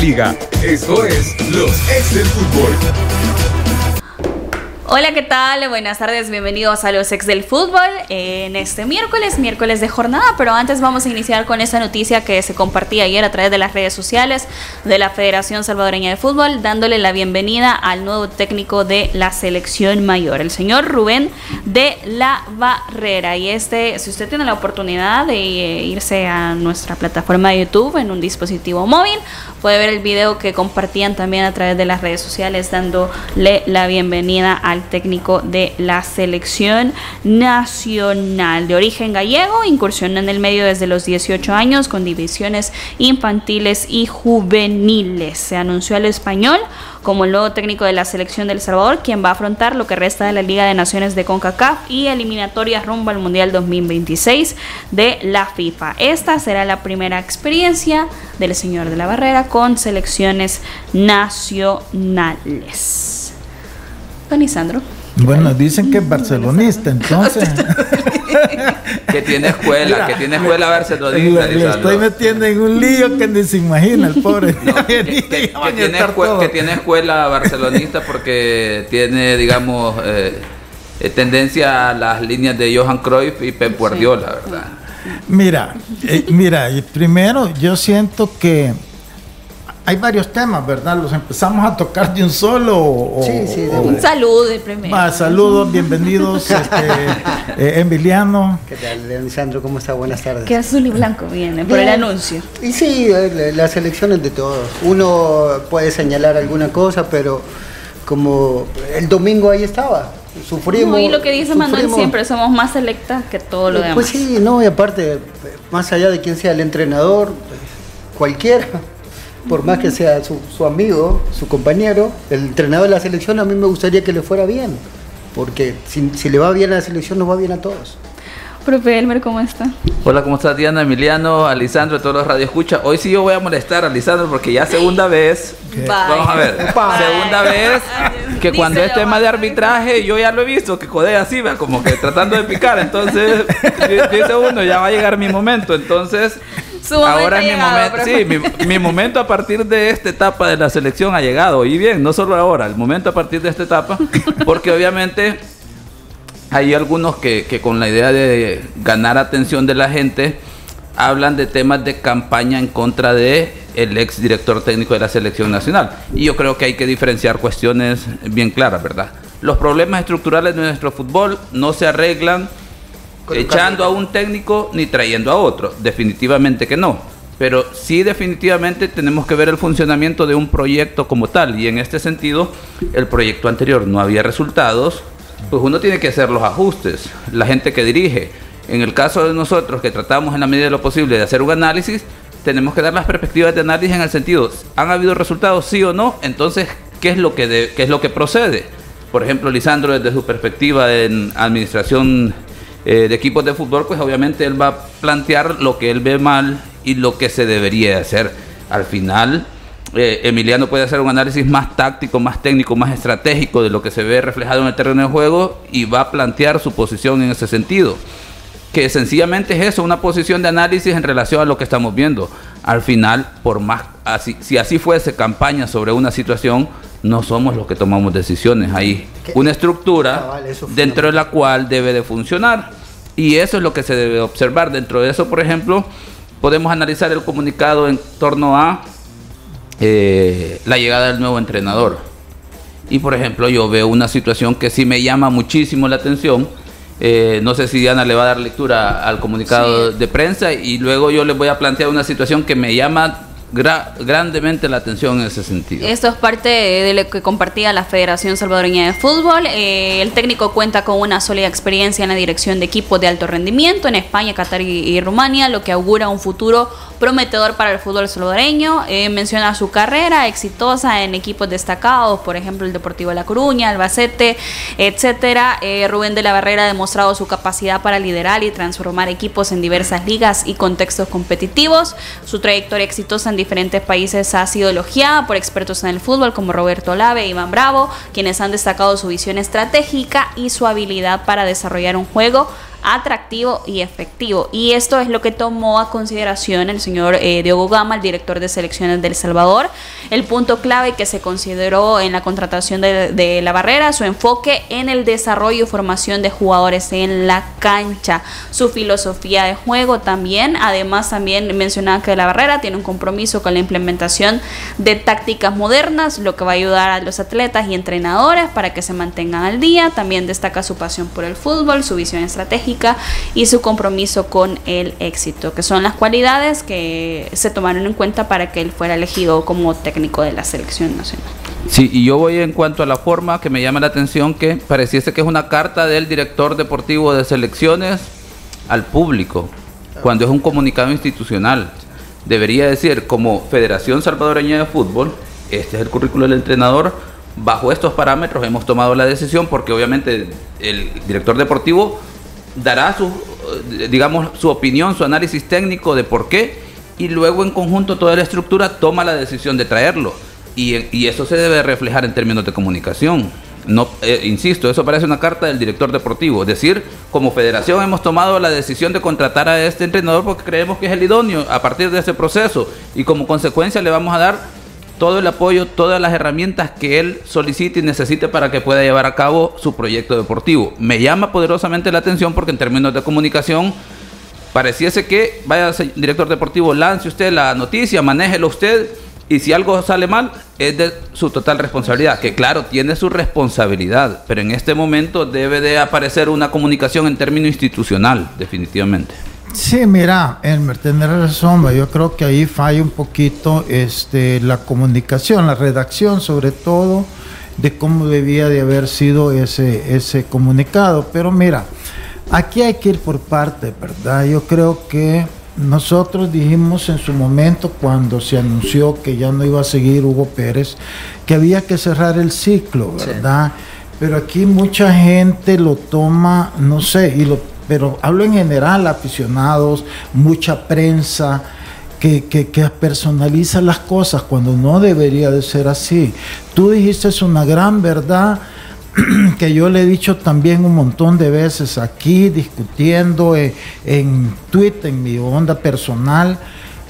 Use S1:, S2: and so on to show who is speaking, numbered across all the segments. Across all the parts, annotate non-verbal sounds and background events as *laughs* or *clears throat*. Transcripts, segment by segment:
S1: liga. Esto es Los Ex del Fútbol.
S2: Hola, ¿qué tal? Buenas tardes, bienvenidos a los ex del fútbol en este miércoles, miércoles de jornada, pero antes vamos a iniciar con esta noticia que se compartía ayer a través de las redes sociales de la Federación Salvadoreña de Fútbol, dándole la bienvenida al nuevo técnico de la selección mayor, el señor Rubén de la Barrera. Y este, si usted tiene la oportunidad de eh, irse a nuestra plataforma de YouTube en un dispositivo móvil, puede ver el video que compartían también a través de las redes sociales, dándole la bienvenida al técnico de la selección nacional. De origen gallego, incursionó en el medio desde los 18 años con divisiones infantiles y juveniles. Se anunció al español como el nuevo técnico de la selección del Salvador, quien va a afrontar lo que resta de la Liga de Naciones de CONCACAF y eliminatorias rumbo al Mundial 2026 de la FIFA. Esta será la primera experiencia del señor de la Barrera con selecciones nacionales. Don Isandro.
S3: Bueno, dicen que es barcelonista, entonces.
S4: que tiene escuela, que tiene escuela barcelonista.
S3: Le, estoy metiendo en un lío que ni se imagina el pobre. *laughs*
S4: que, tiene escuela, barcelonista porque tiene, digamos, eh, eh, tendencia a las líneas de Johan Cruyff y Pep Guardiola, ¿verdad?
S3: Mira, eh, mira, primero yo siento que hay varios temas, ¿verdad? ¿Los empezamos a tocar de un solo?
S2: sí, sí, de un saludo primero.
S3: Ah, saludos, bienvenidos, este, *laughs* eh, Emiliano.
S5: ¿Qué tal, Leonisandro? ¿Cómo está? Buenas tardes.
S2: Que azul y blanco viene por el anuncio.
S5: Y sí, eh, las elecciones de todos. Uno puede señalar alguna cosa, pero como el domingo ahí estaba, sufrimos.
S2: y lo que dice Manuel siempre, somos más selectas que todo lo
S5: eh, pues
S2: demás.
S5: Pues sí, no, y aparte, más allá de quién sea el entrenador, cualquiera por más que sea su, amigo, su compañero, el entrenador de la selección, a mí me gustaría que le fuera bien, porque si, le va bien a la selección, nos va bien a todos.
S2: Profe Elmer, ¿cómo está?
S4: Hola, ¿cómo está Diana, Emiliano, Alisandro, todos los radio escucha? Hoy sí yo voy a molestar a Alisandro porque ya segunda vez, vamos a ver, segunda vez que cuando es tema de arbitraje yo ya lo he visto, que jode así, como que tratando de picar, entonces dice uno, ya va a llegar mi momento, entonces Ahora es mi momento, sí, mi, momento a partir de esta etapa de la selección ha llegado. Y bien, no solo ahora, el momento a partir de esta etapa, porque obviamente hay algunos que, con la idea de ganar atención de la gente hablan de temas de campaña en contra de el ex director técnico de la selección nacional. Y yo creo que hay que diferenciar cuestiones bien claras, ¿verdad? Los problemas estructurales de nuestro fútbol no se arreglan echando a un técnico ni trayendo a otro. Definitivamente que no. Pero sí definitivamente tenemos que ver el funcionamiento de un proyecto como tal. Y en este sentido, el proyecto anterior no había resultados, pues uno tiene que hacer los ajustes. La gente que dirige. En el caso de nosotros que tratamos en la medida de lo posible de hacer un análisis, tenemos que dar las perspectivas de análisis en el sentido, ¿han habido resultados sí o no? Entonces, ¿qué es lo que, qué es lo que procede? Por ejemplo, Lisandro, desde su perspectiva en administración eh, de equipos de fútbol, pues obviamente él va a plantear lo que él ve mal y lo que se debería hacer. Al final, eh, Emiliano puede hacer un análisis más táctico, más técnico, más estratégico de lo que se ve reflejado en el terreno de juego y va a plantear su posición en ese sentido. Que sencillamente es eso, una posición de análisis en relación a lo que estamos viendo. Al final, por más así, si así fuese campaña sobre una situación, no somos los que tomamos decisiones. Hay una estructura dentro de la cual debe de funcionar. Y eso es lo que se debe observar. Dentro de eso, por ejemplo, podemos analizar el comunicado en torno a eh, la llegada del nuevo entrenador. Y por ejemplo, yo veo una situación que sí me llama muchísimo la atención. Eh, no sé si Diana le va a dar lectura al comunicado de prensa y luego yo les voy a plantear una situación que me llama grandemente la atención en ese sentido.
S2: Esto es parte de lo que compartía la Federación Salvadoreña de Fútbol. Eh, el técnico cuenta con una sólida experiencia en la dirección de equipos de alto rendimiento en España, Qatar y, Rumania, lo que augura un futuro prometedor para el fútbol salvadoreño. Eh, menciona su carrera exitosa en equipos destacados, por ejemplo el Deportivo La Coruña, Albacete, etcétera. Eh, Rubén de la Barrera ha demostrado su capacidad para liderar y transformar equipos en diversas ligas y contextos competitivos. Su trayectoria exitosa en diferentes países ha sido elogiada por expertos en el fútbol como Roberto Lave e Iván Bravo, quienes han destacado su visión estratégica y su habilidad para desarrollar un juego atractivo y efectivo. Y esto es lo que tomó a consideración el señor eh, Diogo Gama, el director de selecciones del Salvador. El punto clave que se consideró en la contratación de, de la barrera, su enfoque en el desarrollo y formación de jugadores en la cancha, su filosofía de juego también. Además, también mencionaba que la barrera tiene un compromiso con la implementación de tácticas modernas, lo que va a ayudar a los atletas y entrenadores para que se mantengan al día. También destaca su pasión por el fútbol, su visión estratégica y su compromiso con el éxito, que son las cualidades que se tomaron en cuenta para que él fuera elegido como técnico de la selección nacional.
S4: Sí, y yo voy en cuanto a la forma que me llama la atención que pareciese que es una carta del director deportivo de selecciones al público, cuando es un comunicado institucional. Debería decir, como Federación Salvadoreña de Fútbol, este es el currículo del entrenador, bajo estos parámetros hemos tomado la decisión porque obviamente el director deportivo dará su, digamos, su opinión, su análisis técnico de por qué y luego en conjunto toda la estructura toma la decisión de traerlo. Y, eso se debe reflejar en términos de comunicación. No, eh, insisto, eso parece una carta del director deportivo. Es decir, como federación hemos tomado la decisión de contratar a este entrenador porque creemos que es el idóneo a partir de ese proceso y como consecuencia le vamos a dar todo el apoyo, todas las herramientas que él solicite y necesite para que pueda llevar a cabo su proyecto deportivo. Me llama poderosamente la atención porque en términos de comunicación pareciese que, vaya director deportivo, lance usted la noticia, manéjelo usted y si algo sale mal es de su total responsabilidad, que claro, tiene su responsabilidad, pero en este momento debe de aparecer una comunicación en término institucional, definitivamente.
S3: Sí, mira, Elmer, tener razón, yo creo que ahí falla un poquito este, la comunicación, la redacción sobre todo, de cómo debía de haber sido ese, ese comunicado. Pero mira, aquí hay que ir por parte, ¿verdad? Yo creo que nosotros dijimos en su momento, cuando se anunció que ya no iba a seguir Hugo Pérez, que había que cerrar el ciclo, ¿verdad? Pero aquí mucha gente lo toma, no sé, y lo pero hablo en general, aficionados, mucha prensa, que, personaliza las cosas cuando no debería de ser así. Tú dijiste es una gran verdad *clears throat* que yo le he dicho también un montón de veces aquí, discutiendo en, en Twitter, en mi onda personal,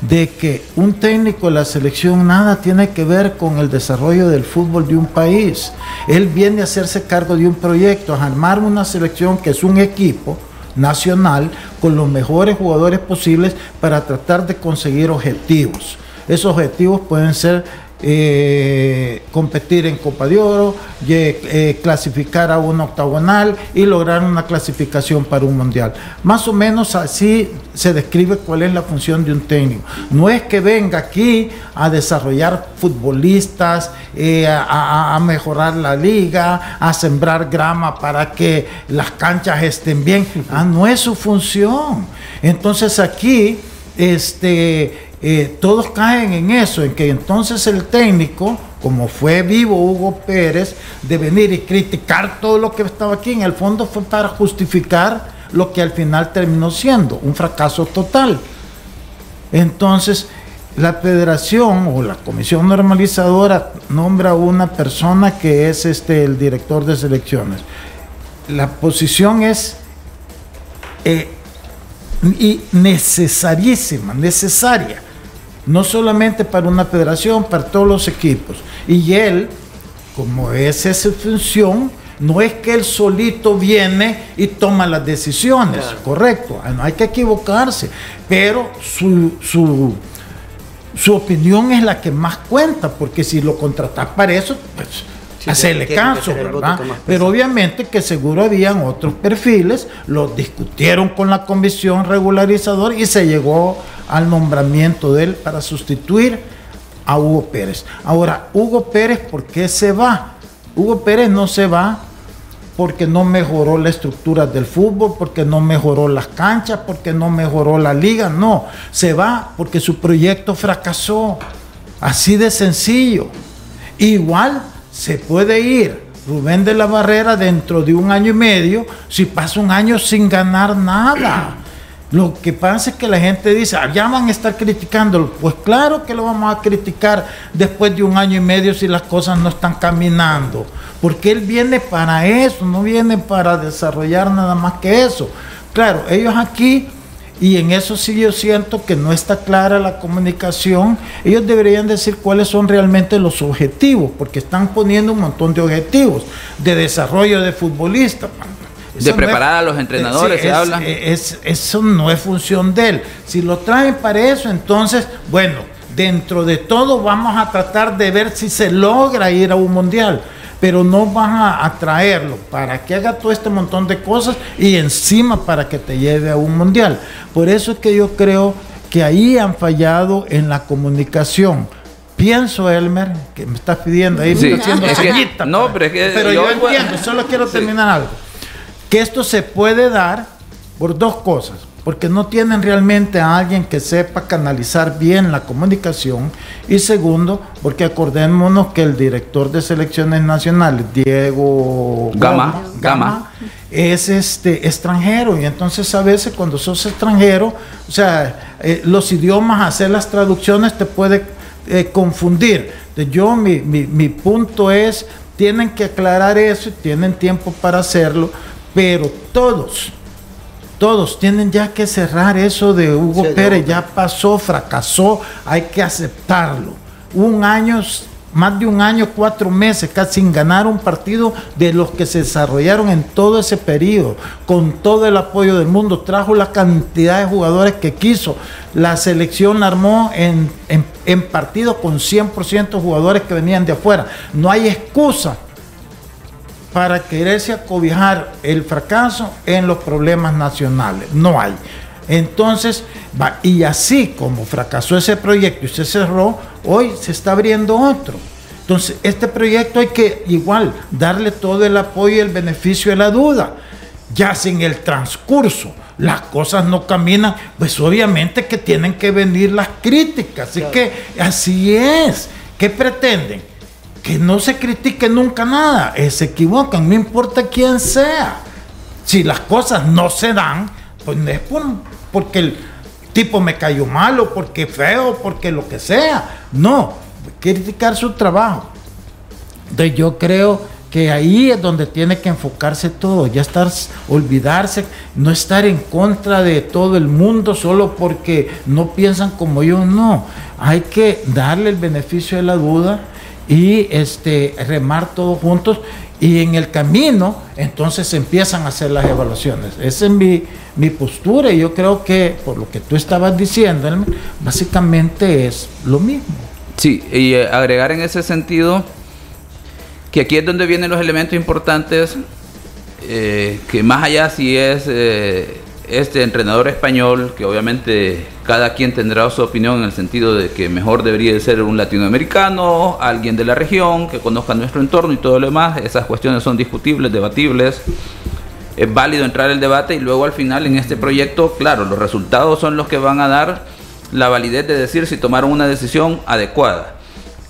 S3: de que un técnico de la selección nada tiene que ver con el desarrollo del fútbol de un país. Él viene a hacerse cargo de un proyecto, a armar una selección que es un equipo, nacional con los mejores jugadores posibles para tratar de conseguir objetivos. Esos objetivos pueden ser eh, competir en Copa de Oro, eh, clasificar a un octagonal y lograr una clasificación para un mundial. Más o menos así se describe cuál es la función de un técnico. No es que venga aquí a desarrollar futbolistas, eh, a, mejorar la liga, a sembrar grama para que las canchas estén bien. Ah, no es su función. Entonces aquí, este eh, todos caen en eso, en que entonces el técnico, como fue vivo Hugo Pérez, de venir y criticar todo lo que estaba aquí, en el fondo fue para justificar lo que al final terminó siendo un fracaso total. Entonces, la federación o la comisión normalizadora nombra a una persona que es este el director de selecciones. La posición es eh, y necesarísima, necesaria no solamente para una federación, para todos los equipos. Y él, como es esa función, no es que él solito viene y toma las decisiones, correcto, ah, no hay que equivocarse, pero su, su, su, opinión es la que más cuenta, porque si lo contratas para eso, pues hacerle caso, ¿verdad? Pero obviamente que seguro habían otros perfiles, los discutieron con la comisión regularizadora y se llegó al nombramiento de él para sustituir a Hugo Pérez. Ahora, Hugo Pérez, ¿por qué se va? Hugo Pérez no se va porque no mejoró la estructura del fútbol, porque no mejoró las canchas, porque no mejoró la liga, no, se va porque su proyecto fracasó. Así de sencillo. Igual se puede ir Rubén de la Barrera dentro de un año y medio si pasa un año sin ganar nada. Lo que pasa es que la gente dice, ah, ya van a estar criticándolo. Pues claro que lo vamos a criticar después de un año y medio si las cosas no están caminando. Porque él viene para eso, no viene para desarrollar nada más que eso. Claro, ellos aquí y en eso sí yo siento que no está clara la comunicación. Ellos deberían decir cuáles son realmente los objetivos, porque están poniendo un montón de objetivos de desarrollo de futbolistas.
S4: De preparar a los entrenadores, se habla.
S3: eso no es función de él. Si lo traen para eso, entonces, bueno, dentro de todo vamos a tratar de ver si se logra ir a un mundial pero no van a, traerlo para que haga todo este montón de cosas y encima para que te lleve a un mundial. Por eso es que yo creo que ahí han fallado en la comunicación. Pienso, Elmer, que me estás pidiendo ahí,
S4: me haciendo No, pero es que
S3: pero yo, entiendo, solo quiero terminar algo. Que esto se puede dar por dos cosas porque no tienen realmente a alguien que sepa canalizar bien la comunicación y segundo, porque acordémonos que el director de selecciones nacionales, Diego
S4: Gama, Gama,
S3: es este extranjero y entonces a veces cuando sos extranjero, o sea, eh, los idiomas, hacer las traducciones te puede eh, confundir. yo mi, mi, mi punto es, tienen que aclarar eso y tienen tiempo para hacerlo, pero todos, todos tienen ya que cerrar eso de Hugo Pérez, ya pasó, fracasó, hay que aceptarlo. Un año, más de un año, cuatro meses, casi sin ganar un partido de los que se desarrollaron en todo ese periodo, con todo el apoyo del mundo, trajo la cantidad de jugadores que quiso. La selección armó en, en, en partidos con 100% jugadores que venían de afuera. No hay excusa para quererse acobijar el fracaso en los problemas nacionales. No hay. Entonces, va, y así como fracasó ese proyecto y se cerró, hoy se está abriendo otro. Entonces, este proyecto hay que igual darle todo el apoyo y el beneficio de la duda. Ya sin el transcurso las cosas no caminan, pues obviamente que tienen que venir las críticas. Así que así es. ¿Qué pretenden? Que no se critique nunca nada, eh, se equivocan, no importa quién sea. Si las cosas no se dan, pues no es porque el tipo me cayó mal o porque feo, porque lo que sea. No, criticar su trabajo. Entonces yo creo que ahí es donde tiene que enfocarse todo, ya estar, olvidarse, no estar en contra de todo el mundo solo porque no piensan como yo, no. Hay que darle el beneficio de la duda y este, remar todos juntos y en el camino entonces empiezan a hacer las evaluaciones. Esa es mi, mi postura y yo creo que por lo que tú estabas diciendo, básicamente es lo mismo.
S4: Sí, y eh, agregar en ese sentido que aquí es donde vienen los elementos importantes, eh, que más allá si es eh, este entrenador español, que obviamente cada quien tendrá su opinión en el sentido de que mejor debería ser un latinoamericano, alguien de la región, que conozca nuestro entorno y todo lo demás, esas cuestiones son discutibles, debatibles, es válido entrar el debate y luego al final en este proyecto, claro, los resultados son los que van a dar la validez de decir si tomaron una decisión adecuada.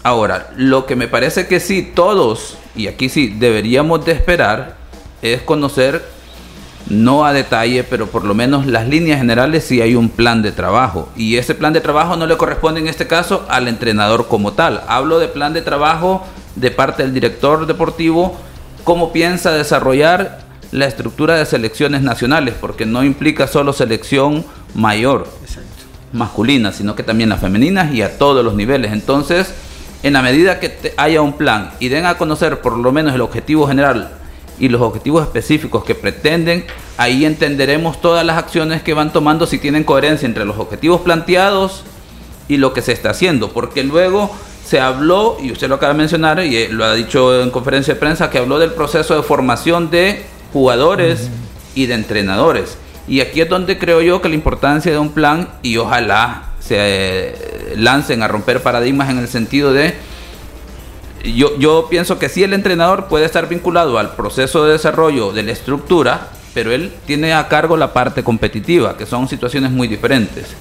S4: Ahora, lo que me parece que sí, todos, y aquí sí, deberíamos de esperar, es conocer no a detalle, pero por lo menos las líneas generales sí hay un plan de trabajo. Y ese plan de trabajo no le corresponde en este caso al entrenador como tal. Hablo de plan de trabajo de parte del director deportivo, cómo piensa desarrollar la estructura de selecciones nacionales, porque no implica solo selección mayor, masculina, sino que también las femeninas y a todos los niveles. Entonces, en la medida que haya un plan y den a conocer por lo menos el objetivo general y los objetivos específicos que pretenden, ahí entenderemos todas las acciones que van tomando si tienen coherencia entre los objetivos planteados y lo que se está haciendo, porque luego se habló, y usted lo acaba de mencionar, y eh, lo ha dicho en conferencia de prensa, que habló del proceso de formación de jugadores y de entrenadores. Y aquí es donde creo yo que la importancia de un plan, y ojalá se eh, lancen a romper paradigmas en el sentido de yo, yo pienso que sí el entrenador puede estar vinculado al proceso de desarrollo de la estructura, pero él tiene a cargo la parte competitiva, que son situaciones muy diferentes.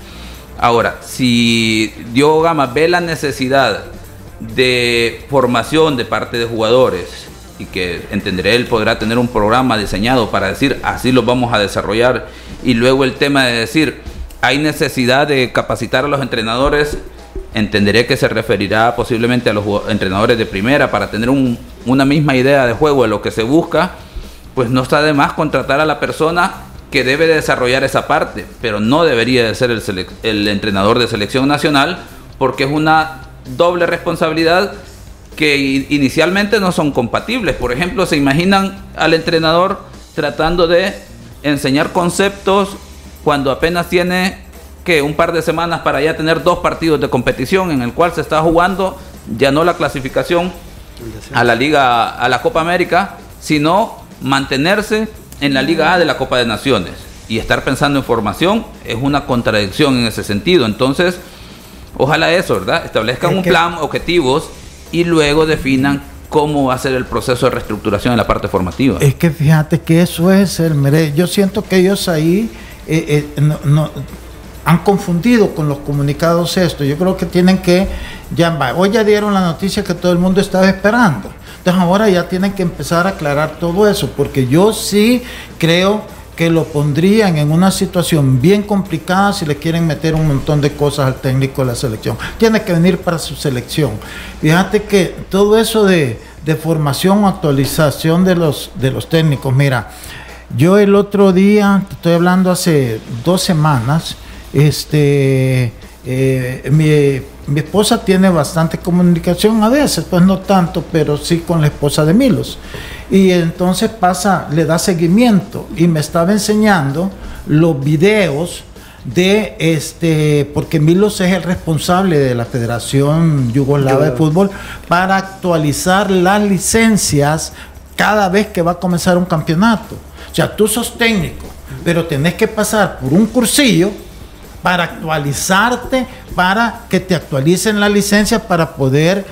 S4: Ahora, si Diogo Gama ve la necesidad de formación de parte de jugadores y que entenderé él podrá tener un programa diseñado para decir así lo vamos a desarrollar y luego el tema de decir hay necesidad de capacitar a los entrenadores entenderé que se referirá posiblemente a los entrenadores de primera para tener una misma idea de juego de lo que se busca, pues no está de más contratar a la persona que debe desarrollar esa parte, pero no debería de ser el, el entrenador de selección nacional porque es una doble responsabilidad que inicialmente no son compatibles. Por ejemplo, se imaginan al entrenador tratando de enseñar conceptos cuando apenas tiene que un par de semanas para ya tener dos partidos de competición en el cual se está jugando ya no la clasificación a la Liga a la Copa América, sino mantenerse en la Liga A de la Copa de Naciones y estar pensando en formación es una contradicción en ese sentido. Entonces, ojalá eso, ¿verdad? Establezcan un plan, objetivos y luego definan cómo va a ser el proceso de reestructuración en la parte formativa.
S3: Es que fíjate que eso es el yo siento que ellos ahí eh, eh, no, han confundido con los comunicados esto. Yo creo que tienen que ya hoy ya dieron la noticia que todo el mundo estaba esperando. Entonces ahora ya tienen que empezar a aclarar todo eso, porque yo sí creo que lo pondrían en una situación bien complicada si le quieren meter un montón de cosas al técnico de la selección. Tiene que venir para su selección. Fíjate que todo eso de, formación o actualización de los, de los técnicos, mira, yo el otro día, estoy hablando hace dos semanas, este, eh, mi, mi, esposa tiene bastante comunicación a veces, pues no tanto, pero sí con la esposa de Milos. Y entonces pasa, le da seguimiento y me estaba enseñando los videos de este, porque Milos es el responsable de la Federación Yugoslava de Fútbol para actualizar las licencias cada vez que va a comenzar un campeonato. O sea, tú sos técnico, pero tenés que pasar por un cursillo para actualizarte, para que te actualicen la licencia para poder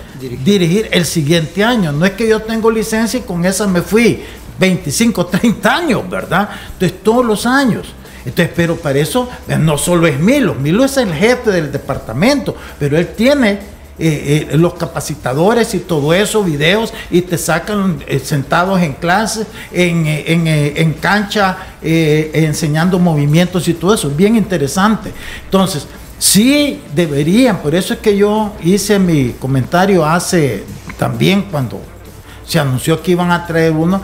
S3: dirigir. el siguiente año. No es que yo tengo licencia y con esa me fui 25, 30 años, ¿verdad? Entonces todos los años. Entonces, pero para eso eh, no solo es Milo, Milo es el jefe del departamento, pero él tiene eh, eh, los capacitadores y todo eso, videos, y te sacan eh, sentados en clases, en, en cancha, enseñando movimientos y todo eso. Bien interesante. Entonces, sí deberían, por eso es que yo hice mi comentario hace también cuando se anunció que iban a traer uno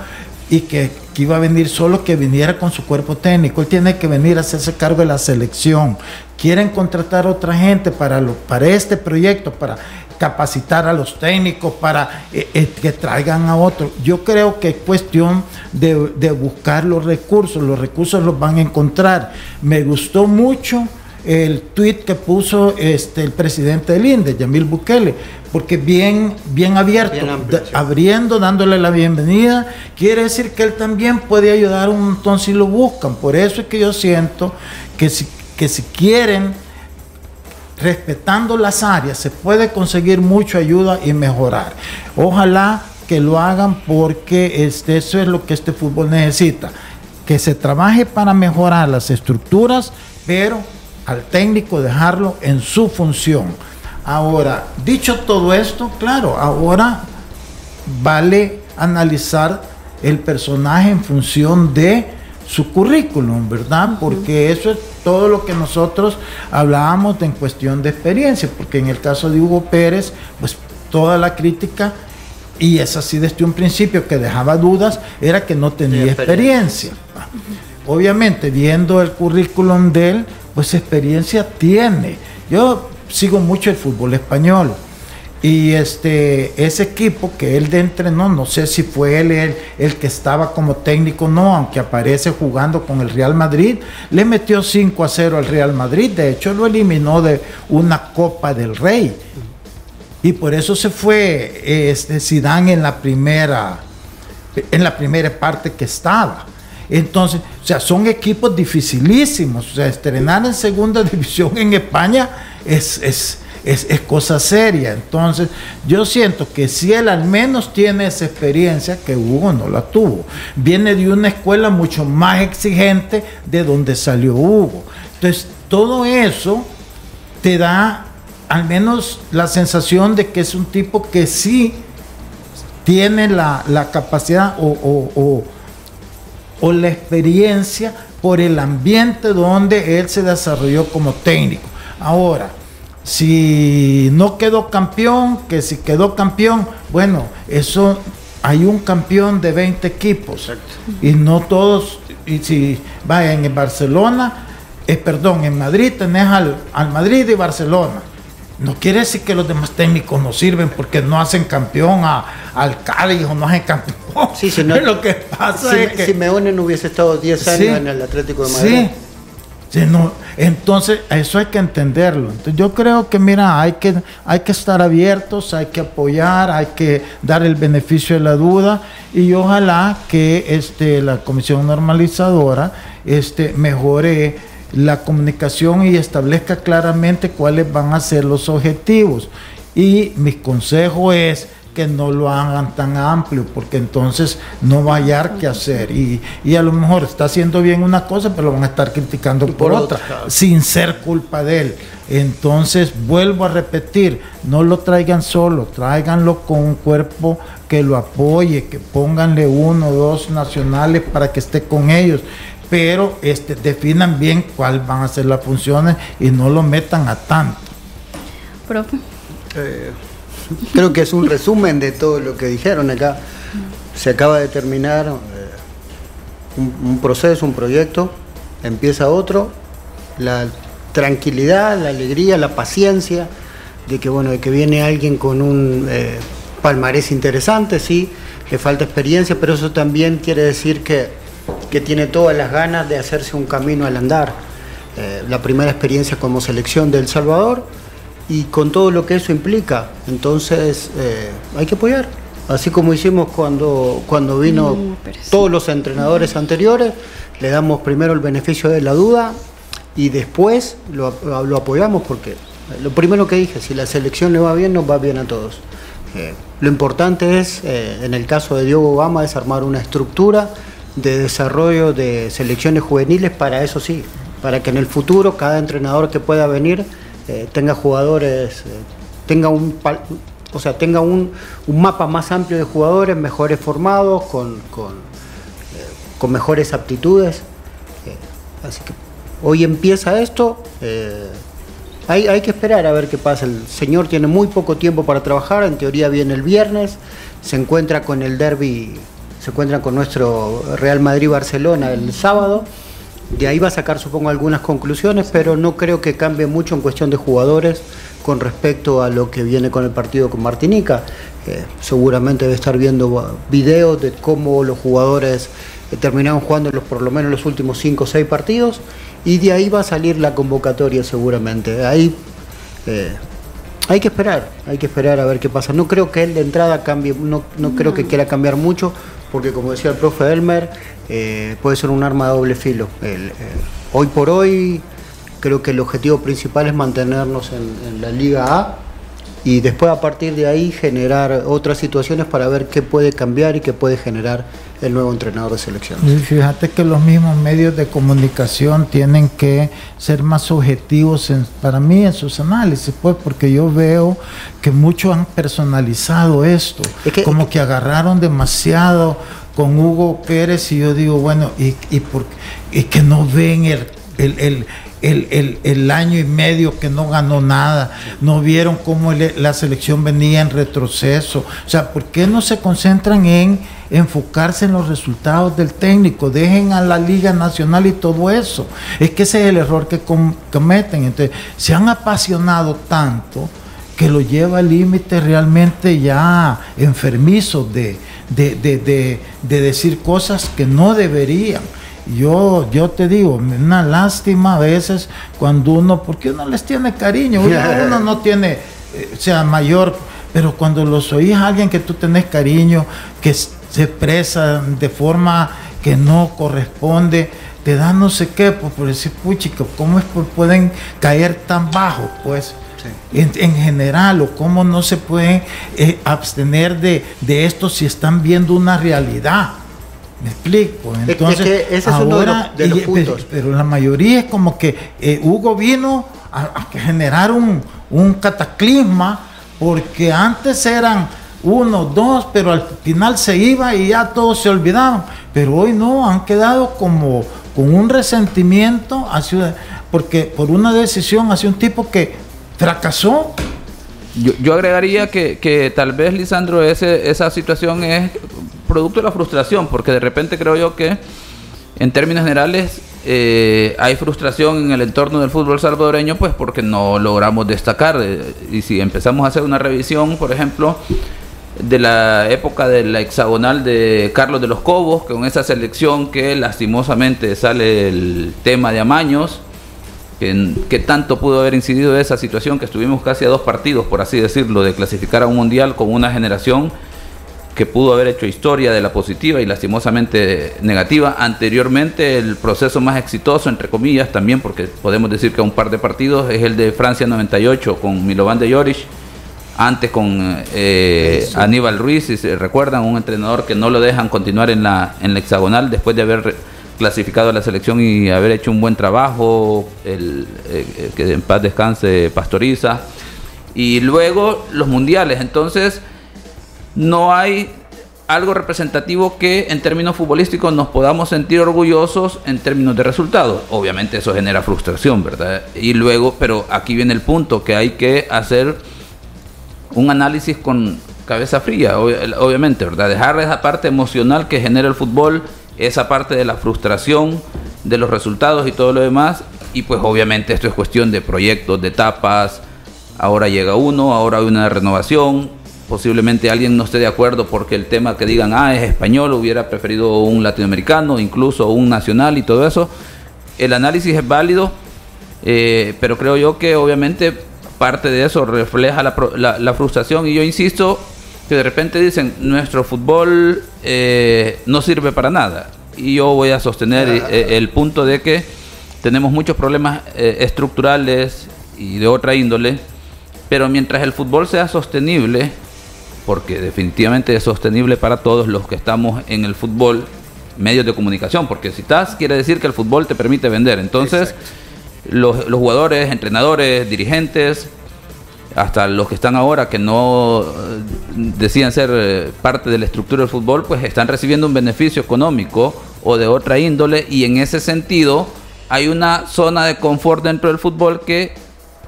S3: y que, iba a venir solo, que viniera con su cuerpo técnico. Él tiene que venir a hacerse cargo de la selección. Quieren contratar a otra gente para, lo, para este proyecto, para capacitar a los técnicos, para eh, eh, que traigan a otros. Yo creo que es cuestión de, buscar los recursos. Los recursos los van a encontrar. Me gustó mucho el tweet que puso este, el presidente del INDE, Yamil Bukele, porque bien, bien abierto, abriendo, dándole la bienvenida, quiere decir que él también puede ayudar un montón si lo buscan. Por eso es que yo siento que si, que si quieren, respetando las áreas, se puede conseguir mucha ayuda y mejorar. Ojalá que lo hagan porque este, eso es lo que este fútbol necesita. Que se trabaje para mejorar las estructuras, pero al técnico dejarlo en su función Ahora, dicho todo esto, claro, ahora vale analizar el personaje en función de su currículum, ¿verdad? Porque eso es todo lo que nosotros hablábamos en cuestión de experiencia, porque en el caso de Hugo Pérez, pues toda la crítica, y es así desde un principio que dejaba dudas, era que no tenía experiencia. Obviamente, viendo el currículum de él, pues experiencia tiene. Yo sigo mucho el fútbol español. Y este, ese equipo que él de entrenó, no sé si fue él el, que estaba como técnico, no, aunque aparece jugando con el Real Madrid, le metió 5 a 0 al Real Madrid, de hecho lo eliminó de una Copa del Rey. Y por eso se fue este Zidane en la primera en la primera parte que estaba. Entonces, o sea, son equipos dificilísimos. O sea, estrenar en segunda *laughs* división en España es, es, es, cosa seria. Entonces, yo siento que si él al menos tiene esa experiencia, que Hugo no la tuvo, viene de una escuela mucho más exigente de donde salió Hugo. Entonces, todo eso te da al menos la sensación de que es un tipo que sí tiene la, capacidad o, o la experiencia por el ambiente donde él se desarrolló como técnico. Ahora, si no quedó campeón, que si quedó campeón, bueno, eso hay un campeón de 20 equipos y no todos y si va en Barcelona, eh, perdón, en Madrid tenés al, al Madrid y Barcelona. No quiere decir que los demás técnicos no sirven porque no hacen campeón a, al Cádiz o no hacen campeón.
S5: Sí, si no, *laughs* lo que pasa si, es que Simeone no hubiese estado 10 años en el Atlético de Madrid.
S3: Sí. no, entonces, eso hay que entenderlo. Entonces, yo creo que, mira, hay que, hay que estar abiertos, hay que apoyar, hay que dar el beneficio de la duda y ojalá que este, la Comisión Normalizadora este, mejore la comunicación y establezca claramente cuáles van a ser los objetivos. Y mi consejo es que no lo hagan tan amplio, porque entonces no va a hallar qué hacer. Y, a lo mejor está haciendo bien una cosa, pero lo van a estar criticando por, otra, sin ser culpa de él. Entonces, vuelvo a repetir, no lo traigan solo, tráiganlo con un cuerpo que lo apoye, que pónganle uno o dos nacionales para que esté con ellos pero este, definan bien cuáles van a ser las funciones y no lo metan a tanto.
S2: Profe.
S5: Eh, creo que es un resumen de todo lo que dijeron acá. Se acaba de terminar eh, un, proceso, un proyecto, empieza otro, la tranquilidad, la alegría, la paciencia de que bueno, de que viene alguien con un eh, palmarés interesante, sí, le falta experiencia, pero eso también quiere decir que que tiene todas las ganas de hacerse un camino al andar. Eh, la primera experiencia como selección de El Salvador y con todo lo que eso implica. Entonces eh, hay que apoyar. Así como hicimos cuando, cuando vino mm, todos los entrenadores anteriores, le damos primero el beneficio de la duda y después lo, apoyamos porque lo primero que dije, si la selección le va bien, nos va bien a todos. Eh, lo importante es, en el caso de Diogo Gama, es armar una estructura de desarrollo de selecciones juveniles para eso sí, para que en el futuro cada entrenador que pueda venir eh, tenga jugadores, eh, tenga un o sea, tenga un, mapa más amplio de jugadores, mejores formados, con, con, eh, mejores aptitudes. así que hoy empieza esto. Hay, hay, que esperar a ver qué pasa. El señor tiene muy poco tiempo para trabajar, en teoría viene el viernes, se encuentra con el derby se encuentran con nuestro Real Madrid-Barcelona el sábado. De ahí va a sacar, supongo, algunas conclusiones, pero no creo que cambie mucho en cuestión de jugadores con respecto a lo que viene con el partido con Martinica. Eh, seguramente debe estar viendo videos de cómo los jugadores eh, terminaron jugando los, por lo menos los últimos 5 o 6 partidos y de ahí va a salir la convocatoria seguramente. Ahí eh, hay que esperar, hay que esperar a ver qué pasa. No creo que él de entrada cambie, no, no creo que quiera cambiar mucho, porque como decía el profe Elmer, eh, puede ser un arma de doble filo. Eh, hoy por hoy creo que el objetivo principal es mantenernos en, la Liga A y después a partir de ahí generar otras situaciones para ver qué puede cambiar y qué puede generar el nuevo entrenador de selección.
S3: fíjate que los mismos medios de comunicación tienen que ser más objetivos para mí en sus análisis, pues porque yo veo que muchos han personalizado esto, como que, agarraron demasiado con Hugo Pérez y yo digo, bueno, y, y, por, que no ven el, el, el, el, año y medio que no ganó nada, no vieron cómo la selección venía en retroceso. O sea, ¿por qué no se concentran en enfocarse en los resultados del técnico? Dejen a la Liga Nacional y todo eso. Es que ese es el error que cometen. Entonces, se han apasionado tanto que lo lleva al límite realmente ya enfermizo de, de, de, de decir cosas que no deberían. Yo, yo te digo, una lástima a veces cuando uno, porque uno les tiene cariño, uno, *laughs* no tiene, eh, sea mayor, pero cuando los oís a alguien que tú tenés cariño, que se expresa de forma que no corresponde, te da no sé qué, pues por decir, puchico, ¿cómo es que pueden caer tan bajo? Pues en, general, o cómo no se pueden eh, abstener de, de esto si están viendo una realidad. Me explico. Entonces, ese es ahora, uno de los, puntos. Pero, la mayoría es como que eh, Hugo vino a, generar un, cataclisma porque antes eran uno, dos, pero al final se iba y ya todos se olvidaban. Pero hoy no, han quedado como con un resentimiento hacia, porque por una decisión hacia un tipo que fracasó.
S4: Yo, agregaría que, que, tal vez, Lisandro, ese, esa situación es producto de la frustración, porque de repente creo yo que en términos generales, eh, hay frustración en el entorno del fútbol salvadoreño, pues porque no logramos destacar. Eh, y si empezamos a hacer una revisión, por ejemplo, de la época de la hexagonal de Carlos de los Cobos, con esa selección que lastimosamente sale el tema de Amaños, que, que, tanto pudo haber incidido esa situación que estuvimos casi a dos partidos, por así decirlo, de clasificar a un mundial con una generación que pudo haber hecho historia de la positiva y lastimosamente negativa. Anteriormente el proceso más exitoso, entre comillas, también porque podemos decir que un par de partidos, es el de Francia 98 con Milovan de Joric, antes con eh, Aníbal Ruiz, si se recuerdan, un entrenador que no lo dejan continuar en la, en la hexagonal después de haber clasificado a la selección y haber hecho un buen trabajo, el, eh, que en paz descanse Pastoriza. Y luego los mundiales, entonces no hay algo representativo que en términos futbolísticos nos podamos sentir orgullosos en términos de resultados. Obviamente eso genera frustración, ¿verdad? Y luego, pero aquí viene el punto, que hay que hacer un análisis con cabeza fría, obviamente, ¿verdad? Dejar esa parte emocional que genera el fútbol, esa parte de la frustración de los resultados y todo lo demás. Y pues obviamente esto es cuestión de proyectos, de etapas. Ahora llega uno, ahora hay una renovación posiblemente alguien no esté de acuerdo porque el tema que digan, ah, es español, hubiera preferido un latinoamericano, incluso un nacional y todo eso. El análisis es válido, eh, pero creo yo que obviamente parte de eso refleja la, frustración y yo insisto que de repente dicen, nuestro fútbol eh, no sirve para nada. Y yo voy a sostener eh, el punto de que tenemos muchos problemas estructurales y de otra índole, pero mientras el fútbol sea sostenible, porque definitivamente es sostenible para todos los que estamos en el fútbol, medios de comunicación, porque si estás, quiere decir que el fútbol te permite vender. Entonces, los, jugadores, entrenadores, dirigentes, hasta los que están ahora que no eh, decían ser eh, parte de la estructura del fútbol, pues están recibiendo un beneficio económico o de otra índole y en ese sentido hay una zona de confort dentro del fútbol que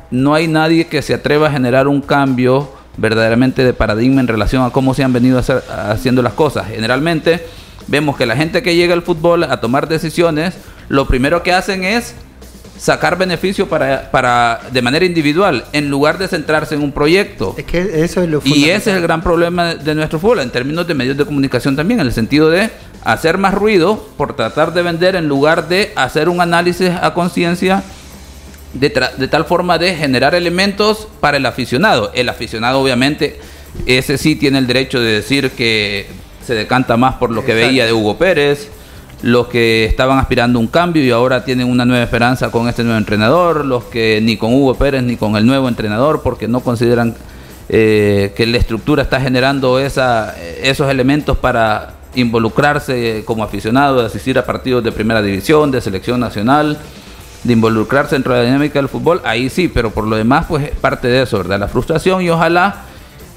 S4: no hay nadie que se atreva a generar un cambio verdaderamente de paradigma en relación a cómo se han venido haciendo las cosas. Generalmente vemos que la gente que llega al fútbol a tomar decisiones, lo primero que hacen es sacar beneficio para, para de manera individual en lugar de centrarse en un proyecto.
S5: Es que eso es lo
S4: y ese es el gran problema de nuestro fútbol en términos de medios de comunicación también, en el sentido de hacer más ruido por tratar de vender en lugar de hacer un análisis a conciencia de, tal forma de generar elementos para el aficionado. El aficionado obviamente, ese sí tiene el derecho de decir que se decanta más por lo que veía de Hugo Pérez, los que estaban aspirando un cambio y ahora tienen una nueva esperanza con este nuevo entrenador, los que ni con Hugo Pérez ni con el nuevo entrenador porque no consideran eh, que la estructura está generando esa, esos elementos para involucrarse como aficionado, de asistir a partidos de primera división, de selección nacional de involucrarse dentro de la dinámica del fútbol, ahí sí, pero por lo demás, pues es parte de eso, ¿verdad? La frustración y ojalá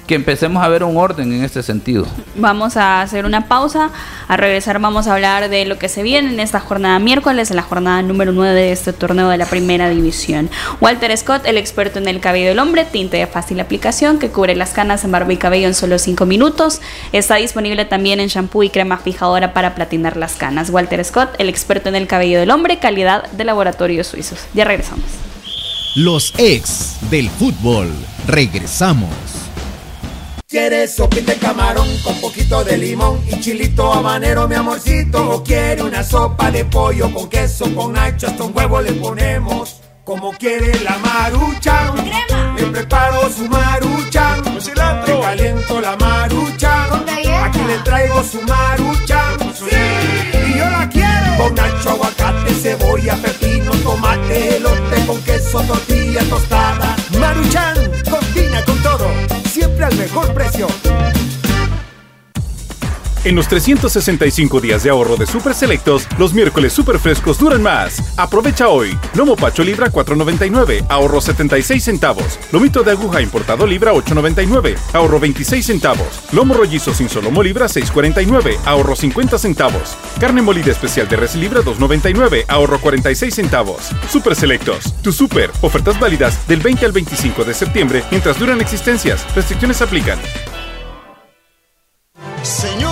S4: que empecemos a ver un orden en este sentido.
S2: Vamos a hacer una pausa, a regresar vamos a hablar de lo que se viene en esta jornada miércoles, en la jornada número 9 de este torneo de la primera división. Walter Scott, el experto en el cabello del hombre, tinte de fácil aplicación que cubre las canas en barba y cabello en solo 5 minutos. Está disponible también en shampoo y crema fijadora para platinar las canas. Walter Scott, el experto en el cabello del hombre, calidad de laboratorios suizos. Ya regresamos.
S1: Los ex del fútbol. Regresamos.
S6: ¿Quieres sopita de camarón con poquito de limón y chilito habanero, mi amorcito? ¿O quiere una sopa de pollo con queso, con nacho, hasta un huevo le ponemos? Como quiere la marucha, le preparo su marucha, con cilantro, le caliento la marucha, aquí le traigo su marucha, y yo la quiero. Con nacho, aguacate, cebolla, pepino, tomate, elote con queso, tortilla tostada, maruchan, con todo siempre al mejor precio.
S1: En los 365 días de ahorro de Super Selectos, los miércoles super frescos duran más. Aprovecha hoy. Lomo Pacho Libra 4.99, ahorro 76 centavos. Lomito de aguja importado Libra 8.99, ahorro 26 centavos. Lomo rollizo sin solomo Libra 6.49, ahorro 50 centavos. Carne molida especial de res Libra 2.99, ahorro 46 centavos. Super Selectos, tu super. Ofertas válidas del 20 al 25 de septiembre mientras duran existencias. Restricciones aplican.
S7: Señor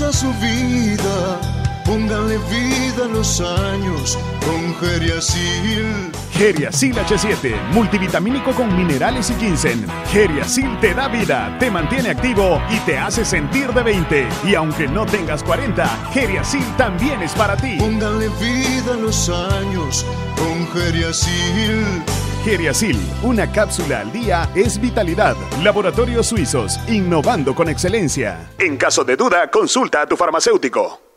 S7: hermosa su vida. Pónganle vida a los años con Geriasil.
S8: Geriasil H7, multivitamínico con minerales y ginseng. Geriasil te da vida, te mantiene activo y te hace sentir de 20. Y aunque no tengas 40, Geriasil también es para ti.
S7: Pónganle vida a los años con Geriasil.
S8: Geriasil, una cápsula al día es vitalidad. Laboratorios Suizos, innovando con excelencia. En caso de duda, consulta a tu farmacéutico.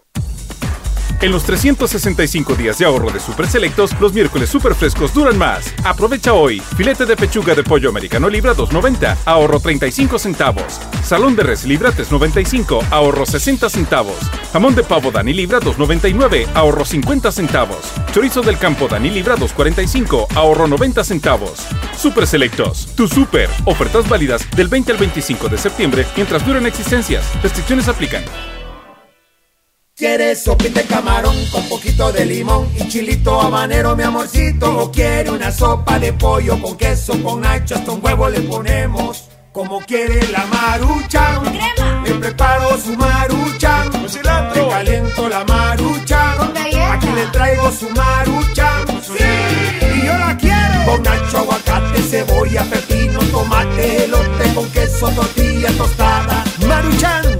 S1: En los 365 días de ahorro de Super Selectos, los miércoles super frescos duran más. Aprovecha hoy. Filete de pechuga de pollo americano libra 2.90, ahorro 35 centavos. Salón de res libra 3.95, ahorro 60 centavos. Jamón de pavo Dani libra 2.99, ahorro 50 centavos. Chorizo del campo Dani libra 2.45, ahorro 90 centavos. Super Selectos, tu super. Ofertas válidas del 20 al 25 de septiembre mientras duran existencias. Restricciones aplican.
S6: ¿Quieres sopita de camarón con poquito de limón y chilito habanero, mi amorcito? ¿O quiere una sopa de pollo con queso, con nacho, hasta un huevo le ponemos? Como quiere la marucha,
S9: crema.
S6: Le preparo su marucha,
S9: con cilantro.
S6: Le caliento la marucha,
S9: con galleta.
S6: Aquí le traigo su marucha,
S9: sí.
S6: y yo la quiero. Con nacho, aguacate, cebolla, pepino, tomate, elote con queso, tortilla tostada. Maruchan,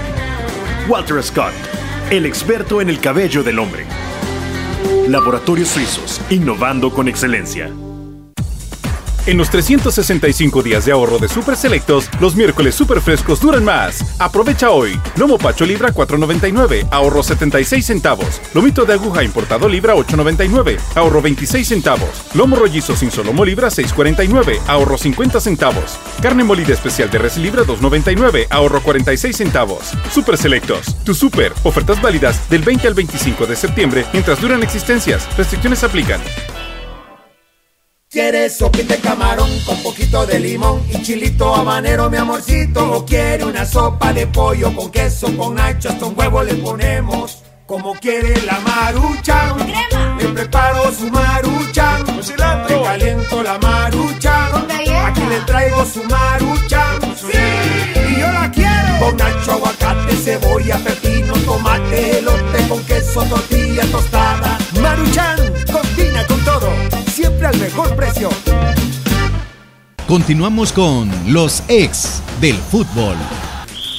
S8: Walter Scott, el experto en el cabello del hombre. Laboratorios Suizos, innovando con excelencia.
S1: En los 365 días de ahorro de Super Selectos, los miércoles super frescos duran más. Aprovecha hoy. Lomo Pacho Libra 4.99, ahorro 76 centavos. Lomito de aguja importado Libra 8.99, ahorro 26 centavos. Lomo rollizo sin solomo Libra 6.49, ahorro 50 centavos. Carne molida especial de res Libra 2.99, ahorro 46 centavos. Super Selectos, tu super. Ofertas válidas del 20 al 25 de septiembre mientras duran existencias. Restricciones aplican.
S6: ¿Quieres sopita de camarón con poquito de limón y chilito habanero, mi amorcito? ¿O quiere una sopa de pollo con queso, con nacho, hasta un huevo le ponemos? Como quiere la marucha,
S9: con crema.
S6: Le preparo su marucha,
S9: con cilantro.
S6: Le caliento la marucha,
S9: con galleta.
S6: Aquí le traigo su marucha,
S9: sí.
S6: y yo la quiero. Con nacho, aguacate, cebolla, pepino, tomate, elote con queso, tortilla tostada. Maruchan, siempre al mejor precio.
S10: Continuamos con los ex del fútbol.